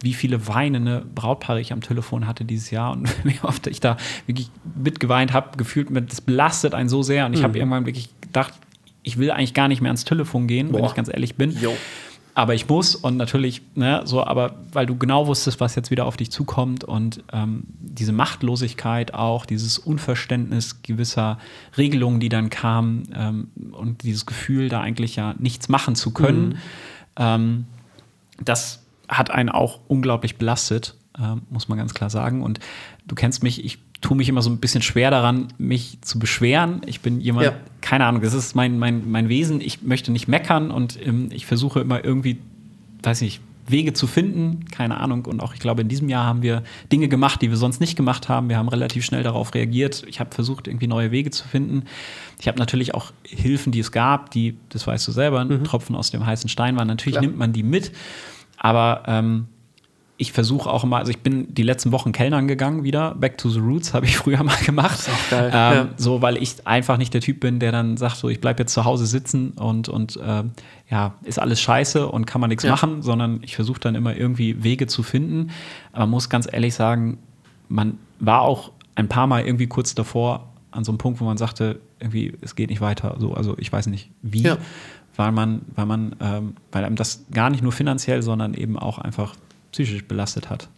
Wie viele weinende Brautpaare ich am Telefon hatte dieses Jahr und [laughs] wie oft ich da wirklich mitgeweint habe, gefühlt, das belastet einen so sehr. Und ich mhm. habe irgendwann wirklich gedacht, ich will eigentlich gar nicht mehr ans Telefon gehen, Boah. wenn ich ganz ehrlich bin. Jo aber ich muss und natürlich, ne, so, aber weil du genau wusstest, was jetzt wieder auf dich zukommt und ähm, diese Machtlosigkeit auch, dieses Unverständnis gewisser Regelungen, die dann kamen ähm, und dieses Gefühl, da eigentlich ja nichts machen zu können, mhm. ähm, das hat einen auch unglaublich belastet, ähm, muss man ganz klar sagen. Und du kennst mich, ich tue mich immer so ein bisschen schwer daran, mich zu beschweren. Ich bin jemand, ja. keine Ahnung, das ist mein, mein, mein Wesen. Ich möchte nicht meckern und ähm, ich versuche immer irgendwie, weiß nicht, Wege zu finden, keine Ahnung. Und auch ich glaube, in diesem Jahr haben wir Dinge gemacht, die wir sonst nicht gemacht haben. Wir haben relativ schnell darauf reagiert. Ich habe versucht, irgendwie neue Wege zu finden. Ich habe natürlich auch Hilfen, die es gab, die, das weißt du selber, mhm. Tropfen aus dem heißen Stein waren. Natürlich Klar. nimmt man die mit. Aber ähm, ich versuche auch immer, also ich bin die letzten Wochen Kellnern gegangen wieder. Back to the Roots habe ich [laughs] früher mal gemacht. Ähm, ja. So, weil ich einfach nicht der Typ bin, der dann sagt, so ich bleibe jetzt zu Hause sitzen und, und äh, ja, ist alles scheiße und kann man nichts ja. machen, sondern ich versuche dann immer irgendwie Wege zu finden. Aber man muss ganz ehrlich sagen, man war auch ein paar Mal irgendwie kurz davor an so einem Punkt, wo man sagte, irgendwie, es geht nicht weiter. So, also ich weiß nicht wie. Ja. Weil man, weil man, ähm, weil einem das gar nicht nur finanziell, sondern eben auch einfach psychisch belastet hat.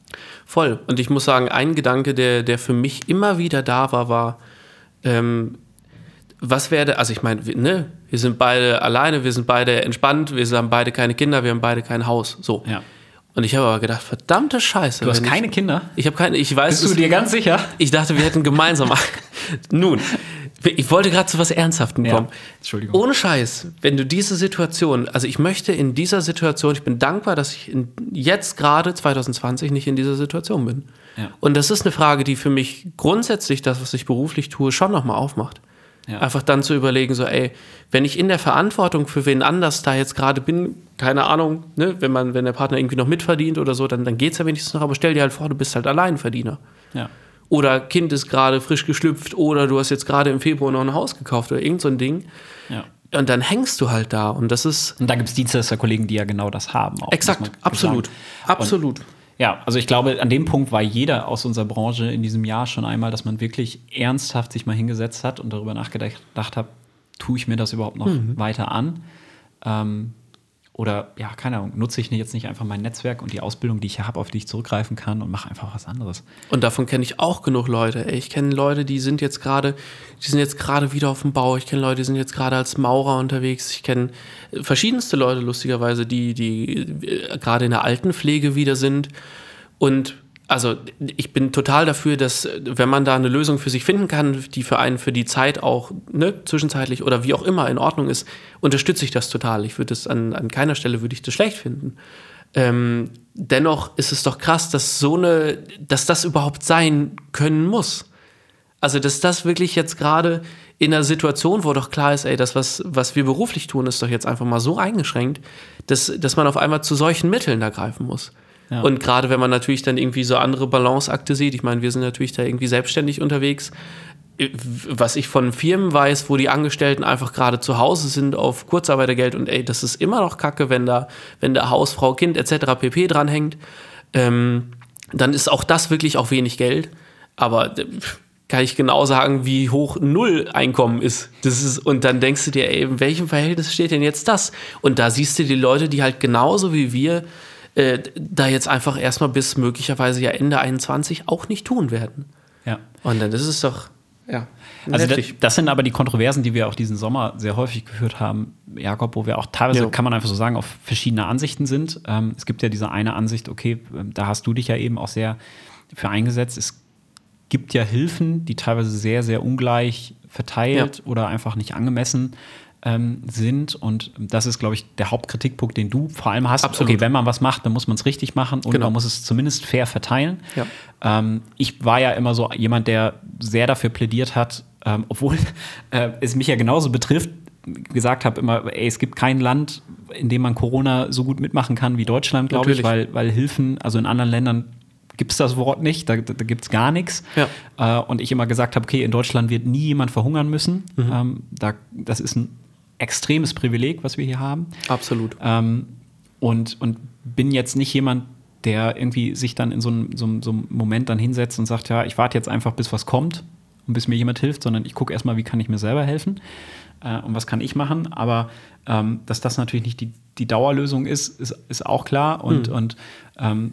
Voll. Und ich muss sagen, ein Gedanke, der, der für mich immer wieder da war, war, ähm, was werde, also ich meine, ne, wir sind beide alleine, wir sind beide entspannt, wir haben beide keine Kinder, wir haben beide kein Haus. So. Ja. Und ich habe aber gedacht, verdammte Scheiße. Du hast keine ich, Kinder? Ich habe keine, ich weiß. Bist du dir ganz sicher? Ich dachte, wir hätten gemeinsam. [laughs] Nun, ich wollte gerade zu was Ernsthaftem kommen. Ja, Entschuldigung. Ohne Scheiß, wenn du diese Situation, also ich möchte in dieser Situation, ich bin dankbar, dass ich in, jetzt gerade 2020 nicht in dieser Situation bin. Ja. Und das ist eine Frage, die für mich grundsätzlich das, was ich beruflich tue, schon nochmal aufmacht. Ja. Einfach dann zu überlegen, so, ey, wenn ich in der Verantwortung für wen anders da jetzt gerade bin, keine Ahnung, ne, wenn man, wenn der Partner irgendwie noch mitverdient oder so, dann, dann geht es ja wenigstens noch, aber stell dir halt vor, du bist halt Alleinverdiener. Ja oder Kind ist gerade frisch geschlüpft oder du hast jetzt gerade im Februar noch ein Haus gekauft oder irgend so ein Ding. Ja. Und dann hängst du halt da und das ist. Und da gibt es Dienstleister-Kollegen, die ja genau das haben. Auch, Exakt, absolut. Absolut. Ja, also ich glaube, an dem Punkt war jeder aus unserer Branche in diesem Jahr schon einmal, dass man wirklich ernsthaft sich mal hingesetzt hat und darüber nachgedacht hat, tue ich mir das überhaupt noch mhm. weiter an? Ähm, oder ja, keine Ahnung, nutze ich jetzt nicht einfach mein Netzwerk und die Ausbildung, die ich habe, auf die ich zurückgreifen kann und mache einfach was anderes. Und davon kenne ich auch genug Leute. Ich kenne Leute, die sind jetzt gerade, die sind jetzt gerade wieder auf dem Bau. Ich kenne Leute, die sind jetzt gerade als Maurer unterwegs. Ich kenne verschiedenste Leute, lustigerweise, die, die äh, gerade in der Altenpflege wieder sind. Und also ich bin total dafür, dass wenn man da eine Lösung für sich finden kann, die für einen für die Zeit auch ne, zwischenzeitlich oder wie auch immer in Ordnung ist, unterstütze ich das total. Ich würde es an, an keiner Stelle würde ich das schlecht finden. Ähm, dennoch ist es doch krass, dass so eine, dass das überhaupt sein können muss. Also dass das wirklich jetzt gerade in einer Situation, wo doch klar ist, ey, das was was wir beruflich tun, ist doch jetzt einfach mal so eingeschränkt, dass dass man auf einmal zu solchen Mitteln da greifen muss. Ja. Und gerade wenn man natürlich dann irgendwie so andere Balanceakte sieht, ich meine, wir sind natürlich da irgendwie selbstständig unterwegs. Was ich von Firmen weiß, wo die Angestellten einfach gerade zu Hause sind auf Kurzarbeitergeld und ey, das ist immer noch kacke, wenn da, wenn da Hausfrau, Kind etc. pp dranhängt, ähm, dann ist auch das wirklich auch wenig Geld. Aber äh, kann ich genau sagen, wie hoch Null Einkommen ist. Das ist. Und dann denkst du dir, ey, in welchem Verhältnis steht denn jetzt das? Und da siehst du die Leute, die halt genauso wie wir äh, da jetzt einfach erstmal bis möglicherweise ja Ende 21 auch nicht tun werden. Ja. Und dann ist es doch, ja. Also das, das, sind aber die Kontroversen, die wir auch diesen Sommer sehr häufig geführt haben, Jakob, wo wir auch teilweise, ja. kann man einfach so sagen, auf verschiedene Ansichten sind. Ähm, es gibt ja diese eine Ansicht, okay, ähm, da hast du dich ja eben auch sehr für eingesetzt. Es gibt ja Hilfen, die teilweise sehr, sehr ungleich verteilt ja. oder einfach nicht angemessen ähm, sind. Und das ist, glaube ich, der Hauptkritikpunkt, den du vor allem hast. Absolut. Okay, wenn man was macht, dann muss man es richtig machen und genau. man muss es zumindest fair verteilen. Ja. Ähm, ich war ja immer so jemand, der sehr dafür plädiert hat, ähm, obwohl [laughs] äh, es mich ja genauso betrifft, gesagt habe immer, ey, es gibt kein Land, in dem man Corona so gut mitmachen kann wie Deutschland, glaube ich, weil, weil Hilfen, also in anderen Ländern gibt es das Wort nicht, da, da gibt es gar nichts. Ja. Äh, und ich immer gesagt habe, okay, in Deutschland wird nie jemand verhungern müssen. Mhm. Ähm, da, das ist ein extremes Privileg, was wir hier haben. Absolut. Ähm, und, und bin jetzt nicht jemand, der irgendwie sich dann in so einem, so, einem, so einem Moment dann hinsetzt und sagt, ja, ich warte jetzt einfach, bis was kommt und bis mir jemand hilft, sondern ich gucke erstmal, wie kann ich mir selber helfen äh, und was kann ich machen. Aber ähm, dass das natürlich nicht die, die Dauerlösung ist, ist, ist auch klar. Und, Mhm. und ähm,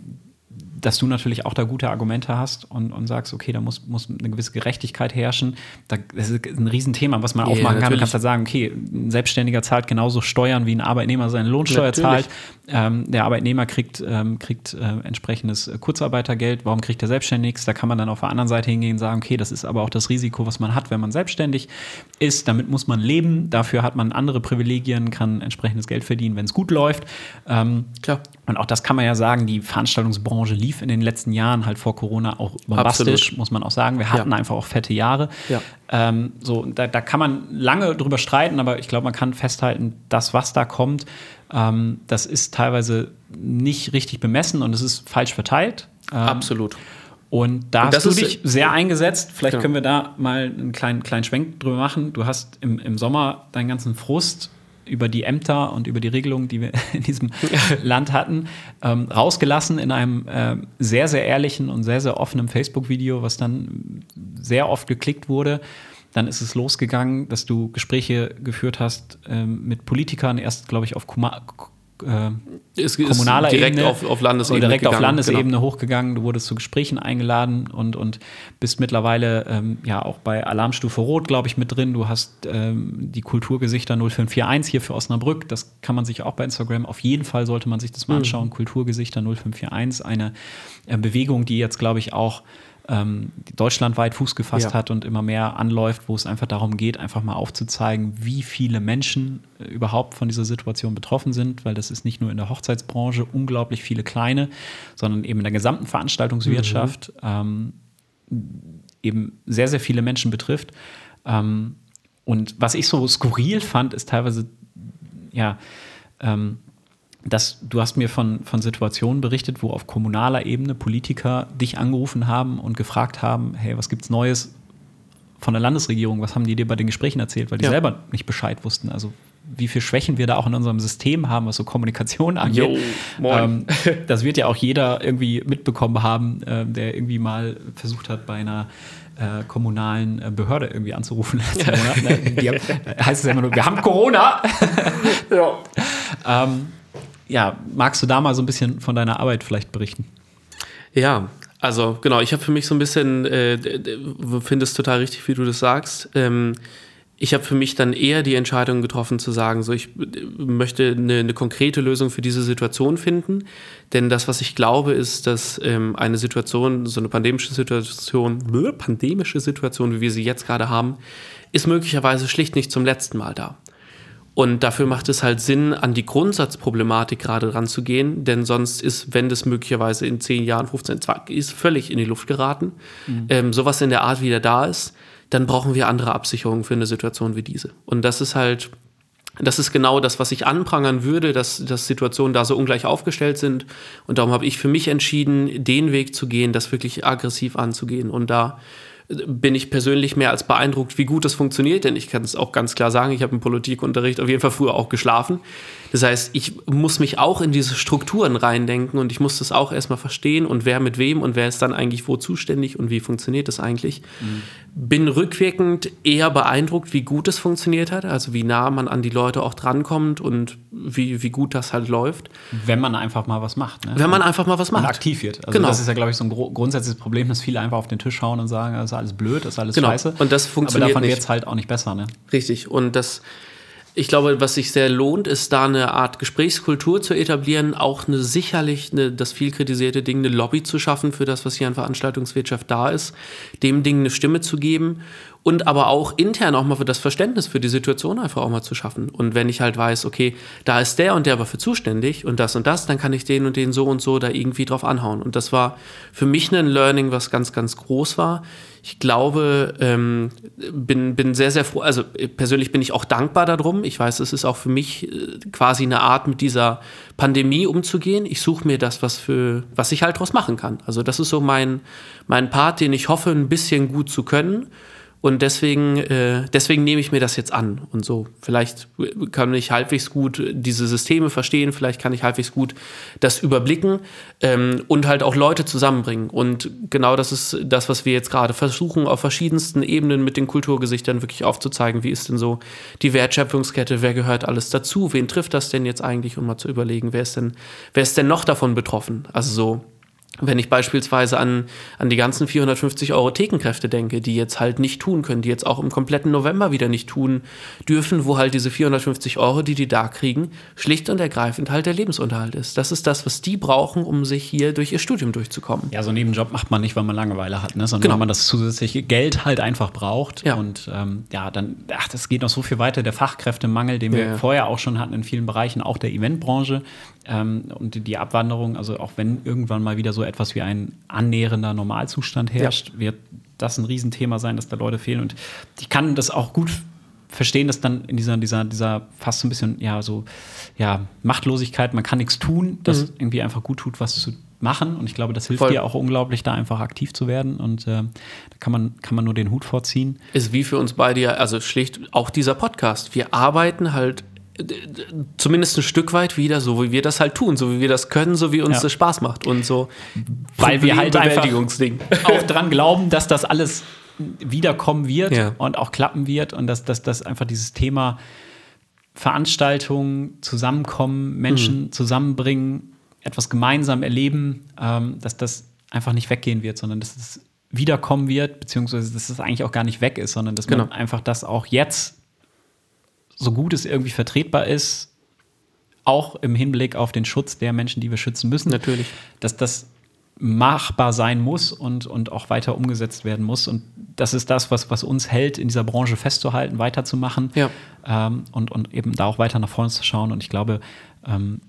dass du natürlich auch da gute Argumente hast und, und sagst, okay, da muss, muss eine gewisse Gerechtigkeit herrschen. Da, das ist ein Riesenthema, was man aufmachen kann. Du natürlich. kannst halt sagen, okay, ein Selbstständiger zahlt genauso Steuern, wie ein Arbeitnehmer seine Lohnsteuer Natürlich. zahlt. Ähm, der Arbeitnehmer kriegt, ähm, kriegt äh, entsprechendes äh, Kurzarbeitergeld. Warum kriegt der selbstständig nichts? Da kann man dann auf der anderen Seite hingehen und sagen, okay, das ist aber auch das Risiko, was man hat, wenn man selbstständig ist. Damit muss man leben. Dafür hat man andere Privilegien, kann entsprechendes Geld verdienen, wenn es gut läuft. Ähm, Klar. und auch das kann man ja sagen, die Veranstaltungsbranche lief in den letzten Jahren halt vor Corona auch bombastisch, Absolut. muss man auch sagen. Wir hatten Ja. einfach auch fette Jahre. Ja. Ähm, so, da, da kann man lange drüber streiten, aber ich glaube, man kann festhalten, das, was da kommt, ähm, das ist teilweise nicht richtig bemessen und es ist falsch verteilt. Ähm, Absolut. Und da Und hast du dich sehr eingesetzt. Vielleicht Genau. können wir da mal einen kleinen, kleinen Schwenk drüber machen. Du hast im, im Sommer deinen ganzen Frust über die Ämter und über die Regelungen, die wir [laughs] in diesem [laughs] Land hatten, ähm, rausgelassen in einem ähm, sehr, sehr ehrlichen und sehr, sehr offenen Facebook-Video, was dann sehr oft geklickt wurde. Dann ist es losgegangen, dass du Gespräche geführt hast ähm, mit Politikern, erst, glaube ich, auf Kuma äh, ist kommunaler direkt Ebene auf, auf Landesebene. direkt auf Landesebene genau. hochgegangen. Du wurdest zu Gesprächen eingeladen und, und bist mittlerweile ähm, ja auch bei Alarmstufe Rot, glaube ich, mit drin. Du hast ähm, die Kulturgesichter 0541 hier für Osnabrück. Das kann man sich auch bei Instagram. Auf jeden Fall sollte man sich das mal Mhm. anschauen. Kulturgesichter 0541, eine äh, Bewegung, die jetzt, glaube ich, auch ähm, deutschlandweit Fuß gefasst Ja. hat und immer mehr anläuft, wo es einfach darum geht, einfach mal aufzuzeigen, wie viele Menschen äh, überhaupt von dieser Situation betroffen sind, weil das ist nicht nur in der Hochzeitsbranche unglaublich viele kleine, sondern eben in der gesamten Veranstaltungswirtschaft ähm, eben sehr, sehr viele Menschen betrifft. Ähm, und was ich so skurril fand, ist teilweise, ja, ähm, dass du hast mir von, von Situationen berichtet, wo auf kommunaler Ebene Politiker dich angerufen haben und gefragt haben, hey, was gibt's Neues von der Landesregierung? Was haben die dir bei den Gesprächen erzählt, weil die Ja. selber nicht Bescheid wussten? Also wie viel Schwächen wir da auch in unserem System haben, was so Kommunikation angeht. Moin. Ähm, [laughs] das wird ja auch jeder irgendwie mitbekommen haben, ähm, der irgendwie mal versucht hat, bei einer äh, kommunalen äh, Behörde irgendwie anzurufen [laughs] letzten Monat. Ne? Haben, [laughs] heißt es ja immer nur, wir haben Corona. Ja. ähm, ja, magst du da mal so ein bisschen von deiner Arbeit vielleicht berichten? Ja, also genau, ich habe für mich so ein bisschen, äh, finde es total richtig, wie du das sagst. Ähm, ich habe für mich dann eher die Entscheidung getroffen zu sagen, so ich äh, möchte eine, eine konkrete Lösung für diese Situation finden. Denn das, was ich glaube, ist, dass ähm, eine Situation, so eine pandemische Situation, pandemische Situation, wie wir sie jetzt gerade haben, ist möglicherweise schlicht nicht zum letzten Mal da. Und dafür macht es halt Sinn, an die Grundsatzproblematik gerade ranzugehen, denn sonst ist, wenn das möglicherweise in 10 Jahren, 15, 20, ist völlig in die Luft geraten, ähm, sowas in der Art wieder da ist, dann brauchen wir andere Absicherungen für eine Situation wie diese. Und das ist halt, das ist genau das, was ich anprangern würde, dass, dass Situationen da so ungleich aufgestellt sind. Und darum habe ich für mich entschieden, den Weg zu gehen, das wirklich aggressiv anzugehen. Und da bin ich persönlich mehr als beeindruckt, wie gut das funktioniert, denn ich kann es auch ganz klar sagen, ich habe im Politikunterricht auf jeden Fall früher auch geschlafen. Das heißt, ich muss mich auch in diese Strukturen reindenken und ich muss das auch erstmal verstehen und wer mit wem und wer ist dann eigentlich wo zuständig und wie funktioniert das eigentlich. Bin rückwirkend eher beeindruckt, wie gut es funktioniert hat, also wie nah man an die Leute auch drankommt und wie, wie gut das halt läuft. Wenn man einfach mal was macht. Ne? Wenn man einfach mal was und macht. aktiv wird. Also Genau. das ist ja, glaube ich, so ein grundsätzliches Problem, dass viele einfach auf den Tisch hauen und sagen, das ist alles blöd, das ist alles Genau. scheiße. Und das funktioniert Aber davon wird es halt auch nicht besser. Ne? Richtig. Und das, ich glaube, was sich sehr lohnt, ist da eine Art Gesprächskultur zu etablieren, auch eine sicherlich eine, das viel kritisierte Ding, eine Lobby zu schaffen für das, was hier an Veranstaltungswirtschaft da ist, dem Ding eine Stimme zu geben und aber auch intern auch mal für das Verständnis für die Situation einfach auch mal zu schaffen. Und wenn ich halt weiß, okay, da ist der und der aber für zuständig und das und das, dann kann ich den und den so und so da irgendwie drauf anhauen. Und das war für mich ein Learning, was ganz, ganz groß war. Ich glaube, ähm, bin, bin sehr, sehr froh, also persönlich bin ich auch dankbar darum. Ich weiß, es ist auch für mich äh, quasi eine Art, mit dieser Pandemie umzugehen. Ich suche mir das, was für, was ich halt draus machen kann. Also das ist so mein, mein Part, den ich hoffe, ein bisschen gut zu können. Und deswegen, äh, deswegen nehme ich mir das jetzt an und so. Vielleicht kann ich halbwegs gut diese Systeme verstehen, vielleicht kann ich halbwegs gut das überblicken ähm, und halt auch Leute zusammenbringen. Und genau das ist das, was wir jetzt gerade versuchen, auf verschiedensten Ebenen mit den Kulturgesichtern wirklich aufzuzeigen. Wie ist denn so die Wertschöpfungskette? Wer gehört alles dazu? Wen trifft das denn jetzt eigentlich? Um mal zu überlegen, wer ist denn, wer ist denn noch davon betroffen? Also so wenn ich beispielsweise an, an die ganzen 450 Euro Thekenkräfte denke, die jetzt halt nicht tun können, die jetzt auch im kompletten November wieder nicht tun dürfen, wo halt diese 450 Euro, die die da kriegen, schlicht und ergreifend halt der Lebensunterhalt ist. Das ist das, was die brauchen, um sich hier durch ihr Studium durchzukommen. Ja, so einen Nebenjob macht man nicht, weil man Langeweile hat, ne? sondern genau. weil man das zusätzliche Geld halt einfach braucht. Ja. Und ähm, ja, dann, ach, das geht noch so viel weiter. Der Fachkräftemangel, den wir ja. vorher auch schon hatten in vielen Bereichen, auch der Eventbranche ähm, und die Abwanderung, also auch wenn irgendwann mal wieder so etwas wie ein annähernder Normalzustand herrscht, ja. wird das ein Riesenthema sein, dass da Leute fehlen. Und ich kann das auch gut verstehen, dass dann in dieser, dieser, dieser fast so ein bisschen, ja, so, ja, Machtlosigkeit, man kann nichts tun, das mhm. irgendwie einfach gut tut, was zu machen. Und ich glaube, das hilft Voll. dir auch unglaublich, da einfach aktiv zu werden. Und äh, da kann man, kann man nur den Hut vorziehen. Ist wie für uns beide ja, also schlicht auch dieser Podcast. Wir arbeiten halt zumindest ein Stück weit wieder, so wie wir das halt tun, so wie wir das können, so wie uns ja. das Spaß macht und so. Weil wir halt einfach [laughs] auch dran glauben, dass das alles wiederkommen wird ja. und auch klappen wird und dass, dass, dass einfach dieses Thema Veranstaltungen, Zusammenkommen, Menschen mhm. zusammenbringen, etwas gemeinsam erleben, ähm, dass das einfach nicht weggehen wird, sondern dass es wiederkommen wird, beziehungsweise dass es eigentlich auch gar nicht weg ist, sondern dass genau. man einfach das auch jetzt so gut es irgendwie vertretbar ist, auch im Hinblick auf den Schutz der Menschen, die wir schützen müssen. Natürlich. Dass das machbar sein muss und, und auch weiter umgesetzt werden muss. Und das ist das, was, was uns hält, in dieser Branche festzuhalten, weiterzumachen ja. ähm, und, und eben da auch weiter nach vorne zu schauen. Und ich glaube, ähm,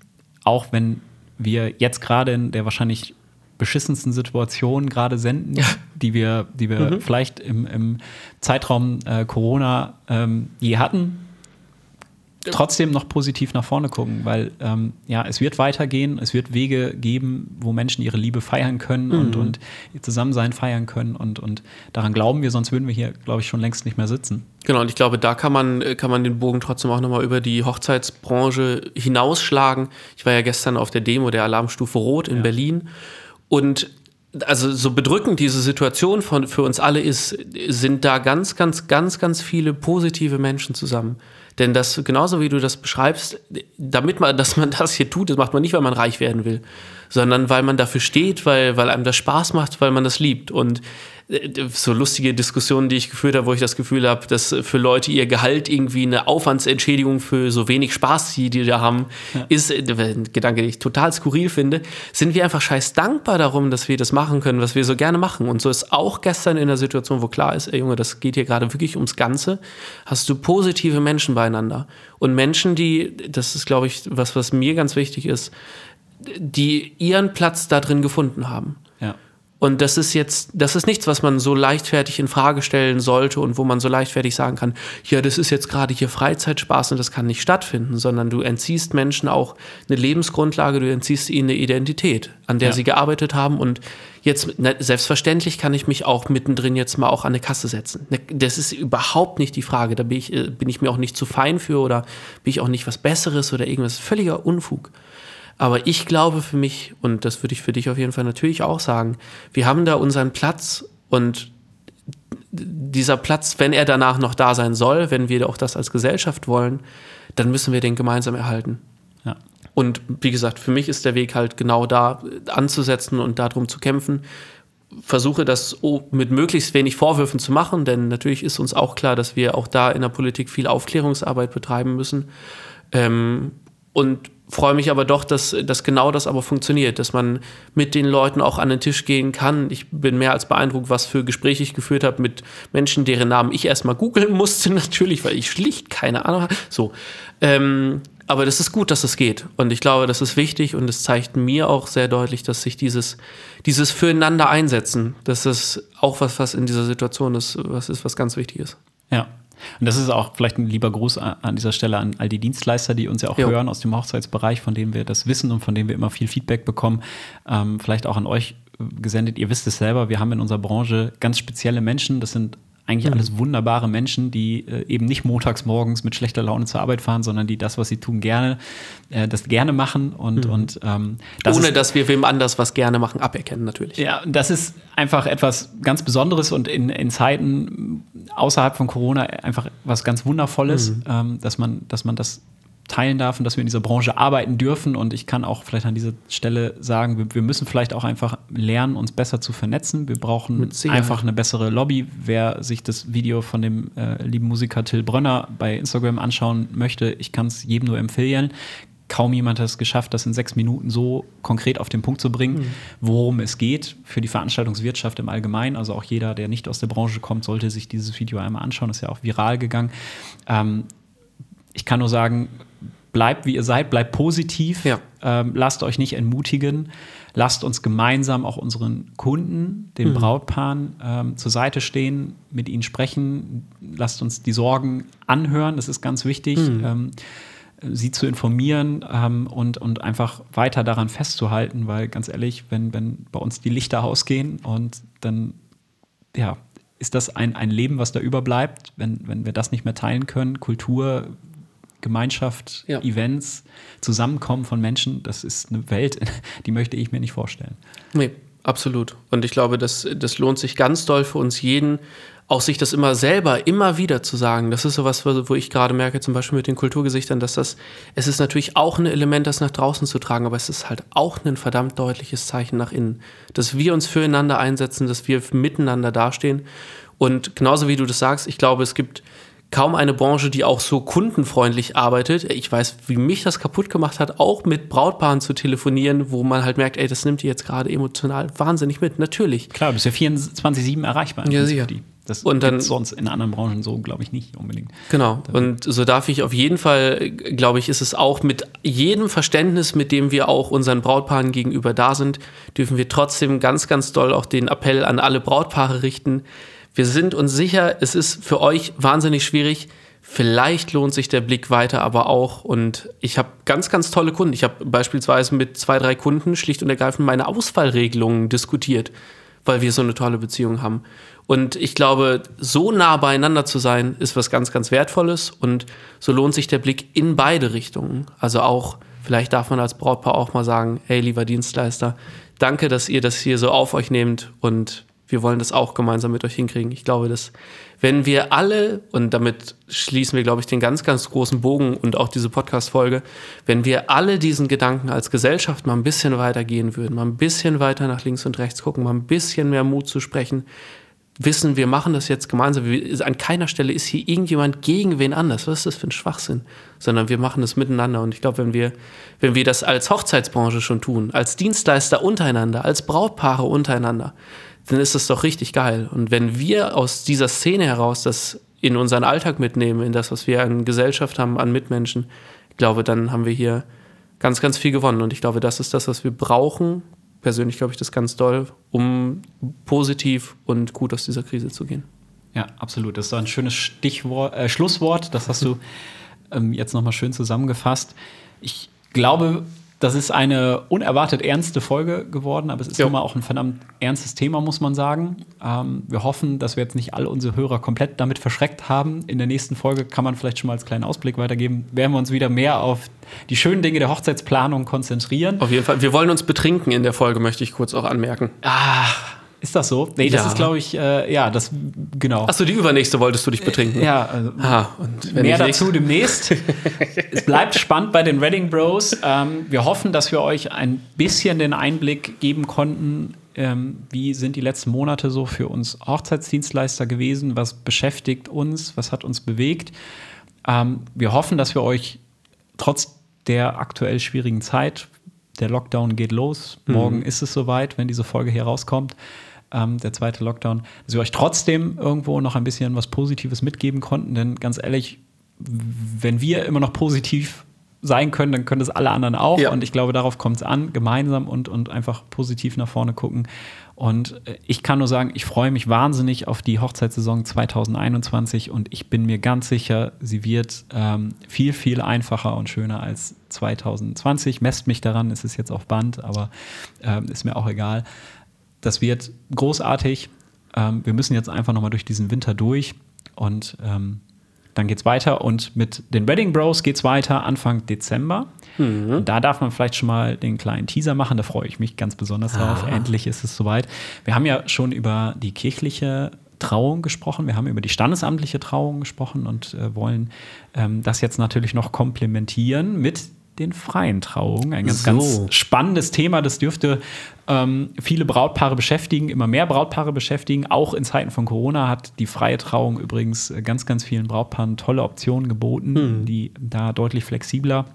auch wenn wir jetzt gerade in der wahrscheinlich beschissensten Situation gerade senden, ja. die wir, die wir mhm. vielleicht im, im Zeitraum äh, Corona ähm, je hatten, trotzdem noch positiv nach vorne gucken, weil ähm, ja, es wird weitergehen, es wird Wege geben, wo Menschen ihre Liebe feiern können mhm. und, und ihr Zusammensein feiern können und, und daran glauben wir, sonst würden wir hier, glaube ich, schon längst nicht mehr sitzen. Genau, und ich glaube, da kann man, kann man den Bogen trotzdem auch nochmal über die Hochzeitsbranche hinausschlagen. Ich war ja gestern auf der Demo der Alarmstufe Rot in ja. Berlin und also so bedrückend diese Situation von, für uns alle ist, sind da ganz, ganz, ganz, ganz viele positive Menschen zusammen. Denn das, genauso wie du das beschreibst, damit man, dass man das hier tut, das macht man nicht, weil man reich werden will, sondern weil man dafür steht, weil, weil einem das Spaß macht, weil man das liebt. Und so lustige Diskussionen, die ich geführt habe, wo ich das Gefühl habe, dass für Leute ihr Gehalt irgendwie eine Aufwandsentschädigung für so wenig Spaß, die die da haben, ja. ist ein Gedanke, den ich total skurril finde, sind wir einfach scheiß dankbar darum, dass wir das machen können, was wir so gerne machen. Und so ist auch gestern in der Situation, wo klar ist, ey Junge, das geht hier gerade wirklich ums Ganze, hast du positive Menschen beieinander. Und Menschen, die, das ist, glaube ich, was, was mir ganz wichtig ist, die ihren Platz da drin gefunden haben. Und das ist jetzt, das ist nichts, was man so leichtfertig in Frage stellen sollte und wo man so leichtfertig sagen kann, ja, das ist jetzt gerade hier Freizeitspaß und das kann nicht stattfinden, sondern du entziehst Menschen auch eine Lebensgrundlage, du entziehst ihnen eine Identität, an der ja. sie gearbeitet haben und jetzt, ne, selbstverständlich kann ich mich auch mittendrin jetzt mal auch an eine Kasse setzen. Ne, das ist überhaupt nicht die Frage, da bin ich, äh, bin ich mir auch nicht zu fein für oder bin ich auch nicht was Besseres oder irgendwas, völliger Unfug. Aber ich glaube für mich, und das würde ich für dich auf jeden Fall natürlich auch sagen, wir haben da unseren Platz und dieser Platz, wenn er danach noch da sein soll, wenn wir auch das als Gesellschaft wollen, dann müssen wir den gemeinsam erhalten. Ja. Und wie gesagt, für mich ist der Weg halt genau da anzusetzen und darum zu kämpfen. Versuche das mit möglichst wenig Vorwürfen zu machen, denn natürlich ist uns auch klar, dass wir auch da in der Politik viel Aufklärungsarbeit betreiben müssen. Ähm, und freue mich aber doch, dass, dass genau das aber funktioniert, dass man mit den Leuten auch an den Tisch gehen kann. Ich bin mehr als beeindruckt, was für Gespräche ich geführt habe mit Menschen, deren Namen ich erstmal googeln [laughs] musste, natürlich, weil ich schlicht keine Ahnung habe. So. Ähm, aber das ist gut, dass es geht. Und ich glaube, das ist wichtig und es zeigt mir auch sehr deutlich, dass sich dieses, dieses Füreinander einsetzen, dass das auch was, was in dieser Situation ist, was ist, was ganz wichtig ist. Ja, und das ist auch vielleicht ein lieber Gruß an dieser Stelle an all die Dienstleister, die uns ja auch jo. hören aus dem Hochzeitsbereich, von denen wir das wissen und von denen wir immer viel Feedback bekommen. Ähm, vielleicht auch an euch gesendet. Ihr wisst es selber, wir haben in unserer Branche ganz spezielle Menschen. Das sind eigentlich mhm. alles wunderbare Menschen, die äh, eben nicht montags morgens mit schlechter Laune zur Arbeit fahren, sondern die das, was sie tun, gerne, äh, das gerne machen und, mhm. und ähm, das ohne ist, dass wir wem anders was gerne machen, aberkennen natürlich. Ja, das ist einfach etwas ganz Besonderes und in, in Zeiten außerhalb von Corona einfach was ganz Wundervolles, mhm. ähm, dass man, dass man das teilen darf und dass wir in dieser Branche arbeiten dürfen. Und ich kann auch vielleicht an dieser Stelle sagen, wir, wir müssen vielleicht auch einfach lernen, uns besser zu vernetzen. Wir brauchen einfach eine bessere Lobby. Wer sich das Video von dem äh, lieben Musiker Till Brönner bei Instagram anschauen möchte, ich kann es jedem nur empfehlen. Kaum jemand hat es geschafft, das in sechs Minuten so konkret auf den Punkt zu bringen, mhm. worum es geht für die Veranstaltungswirtschaft im Allgemeinen. Also auch jeder, der nicht aus der Branche kommt, sollte sich dieses Video einmal anschauen. Das ist ja auch viral gegangen. Ähm, ich kann nur sagen, bleibt wie ihr seid, bleibt positiv, ja. ähm, lasst euch nicht entmutigen, lasst uns gemeinsam auch unseren Kunden, den mhm. Brautpaaren ähm, zur Seite stehen, mit ihnen sprechen, lasst uns die Sorgen anhören, das ist ganz wichtig. Mhm. Ähm, sie zu informieren ähm, und, und einfach weiter daran festzuhalten, weil ganz ehrlich, wenn, wenn bei uns die Lichter ausgehen und dann, ja, ist das ein, ein Leben, was da überbleibt, wenn, wenn wir das nicht mehr teilen können, Kultur, Gemeinschaft, ja. Events, Zusammenkommen von Menschen, das ist eine Welt, [laughs] die möchte ich mir nicht vorstellen. Nee, absolut. Und ich glaube, das, das lohnt sich ganz doll für uns jeden, auch sich das immer selber, immer wieder zu sagen. Das ist so was, wo ich gerade merke, zum Beispiel mit den Kulturgesichtern, dass das, es ist natürlich auch ein Element, das nach draußen zu tragen, aber es ist halt auch ein verdammt deutliches Zeichen nach innen. Dass wir uns füreinander einsetzen, dass wir miteinander dastehen. Und genauso wie du das sagst, ich glaube, es gibt kaum eine Branche, die auch so kundenfreundlich arbeitet. Ich weiß, wie mich das kaputt gemacht hat, auch mit Brautpaaren zu telefonieren, wo man halt merkt, ey, das nimmt die jetzt gerade emotional wahnsinnig mit. Natürlich. Klar, du bist ja 24-7 erreichbar. Ja, sicher. Das und dann sonst in anderen Branchen so, glaube ich, nicht unbedingt. Genau. Und so darf ich auf jeden Fall, glaube ich, ist es auch mit jedem Verständnis, mit dem wir auch unseren Brautpaaren gegenüber da sind, dürfen wir trotzdem ganz, ganz doll auch den Appell an alle Brautpaare richten wir sind uns sicher, es ist für euch wahnsinnig schwierig. Vielleicht lohnt sich der Blick weiter aber auch. Und ich habe ganz, ganz tolle Kunden. Ich habe beispielsweise mit zwei, drei Kunden schlicht und ergreifend meine Ausfallregelungen diskutiert, weil wir so eine tolle Beziehung haben. Und ich glaube, so nah beieinander zu sein, ist was ganz, ganz Wertvolles. Und so lohnt sich der Blick in beide Richtungen. Also auch, vielleicht darf man als Brautpaar auch mal sagen, hey, lieber Dienstleister, danke, dass ihr das hier so auf euch nehmt und wir wollen das auch gemeinsam mit euch hinkriegen. Ich glaube, dass wenn wir alle, und damit schließen wir, glaube ich, den ganz, ganz großen Bogen und auch diese Podcast-Folge, wenn wir alle diesen Gedanken als Gesellschaft mal ein bisschen weiter gehen würden, mal ein bisschen weiter nach links und rechts gucken, mal ein bisschen mehr Mut zu sprechen, wissen, wir machen das jetzt gemeinsam. An keiner Stelle ist hier irgendjemand gegen wen anders. Was ist das für ein Schwachsinn? Sondern wir machen das miteinander. Und ich glaube, wenn wir, wenn wir das als Hochzeitsbranche schon tun, als Dienstleister untereinander, als Brautpaare untereinander, dann ist das doch richtig geil. Und wenn wir aus dieser Szene heraus das in unseren Alltag mitnehmen, in das, was wir an Gesellschaft haben, an Mitmenschen, ich glaube, dann haben wir hier ganz, ganz viel gewonnen. Und ich glaube, das ist das, was wir brauchen. Persönlich glaube ich das ganz doll, um positiv und gut aus dieser Krise zu gehen. Ja, absolut. Das ist ein schönes Stichwort, äh, Schlusswort. Das hast du ähm, jetzt nochmal schön zusammengefasst. Ich glaube, das ist eine unerwartet ernste Folge geworden, aber es ist ja. immer auch ein verdammt ernstes Thema, muss man sagen. Ähm, wir hoffen, dass wir jetzt nicht alle unsere Hörer komplett damit verschreckt haben. In der nächsten Folge kann man vielleicht schon mal als kleinen Ausblick weitergeben, werden wir uns wieder mehr auf die schönen Dinge der Hochzeitsplanung konzentrieren. Auf jeden Fall. Wir wollen uns betrinken in der Folge, möchte ich kurz auch anmerken. Ach. Ist das so? Nee, das ja. ist, glaube ich, äh, ja, das, genau. Achso, die übernächste wolltest du dich betrinken. Äh, ja, also, ah, mehr dazu demnächst. [laughs] es bleibt spannend bei den Redding Bros. Ähm, wir hoffen, dass wir euch ein bisschen den Einblick geben konnten, ähm, wie sind die letzten Monate so für uns Hochzeitsdienstleister gewesen, was beschäftigt uns, was hat uns bewegt. Ähm, wir hoffen, dass wir euch trotz der aktuell schwierigen Zeit. Der Lockdown geht los. Morgen ist es soweit, wenn diese Folge hier rauskommt. Ähm, der zweite Lockdown, dass wir euch trotzdem irgendwo noch ein bisschen was Positives mitgeben konnten. Denn ganz ehrlich, wenn wir immer noch positiv sein können, dann können das alle anderen auch. Ja. Und ich glaube, darauf kommt es an, gemeinsam und, und einfach positiv nach vorne gucken. Und äh, ich kann nur sagen, ich freue mich wahnsinnig auf die Hochzeitssaison 2021 und ich bin mir ganz sicher, sie wird ähm, viel, viel einfacher und schöner als 2020. Messt mich daran, es ist jetzt auf Band, aber ähm, ist mir auch egal. Das wird großartig. Ähm, wir müssen jetzt einfach nochmal durch diesen Winter durch und ähm, dann geht's weiter und mit den Wedding Bros geht's weiter Anfang Dezember. Und Da darf man vielleicht schon mal den kleinen Teaser machen, da freue ich mich ganz besonders drauf. Endlich ist es soweit. Wir haben ja schon über die kirchliche Trauung gesprochen, wir haben über die standesamtliche Trauung gesprochen und äh, wollen ähm, das jetzt natürlich noch komplementieren mit den freien Trauungen. Ein ganz, So. ganz spannendes Thema. Das dürfte ähm, viele Brautpaare beschäftigen, immer mehr Brautpaare beschäftigen. Auch in Zeiten von Corona hat die freie Trauung übrigens äh, ganz, ganz vielen Brautpaaren tolle Optionen geboten, die da deutlich flexibler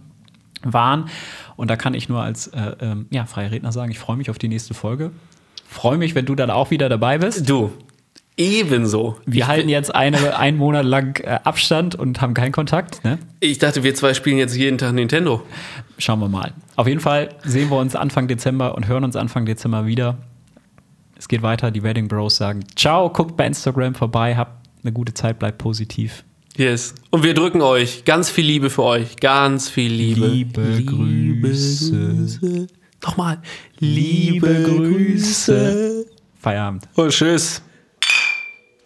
waren. Und da kann ich nur als äh, ähm, ja, freier Redner sagen, ich freue mich auf die nächste Folge. Freue mich, wenn du dann auch wieder dabei bist. Du, ebenso. Wir halten jetzt eine, einen Monat lang äh, Abstand und haben keinen Kontakt. Ne? Ich dachte, wir zwei spielen jetzt jeden Tag Nintendo. Schauen wir mal. Auf jeden Fall sehen wir uns Anfang Dezember und hören uns Anfang Dezember wieder. Es geht weiter. Die Wedding Bros sagen Ciao, guckt bei Instagram vorbei, habt eine gute Zeit, bleibt positiv. Yes. Und wir drücken euch ganz viel Liebe für euch. Ganz viel Liebe. Liebe Grüße. Grüße. Nochmal. Liebe Grüße. Feierabend. Und tschüss.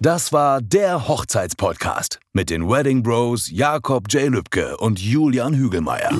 Das war der Hochzeitspodcast mit den Wedding Bros Jakob J. Lübke und Julian Hügelmeier.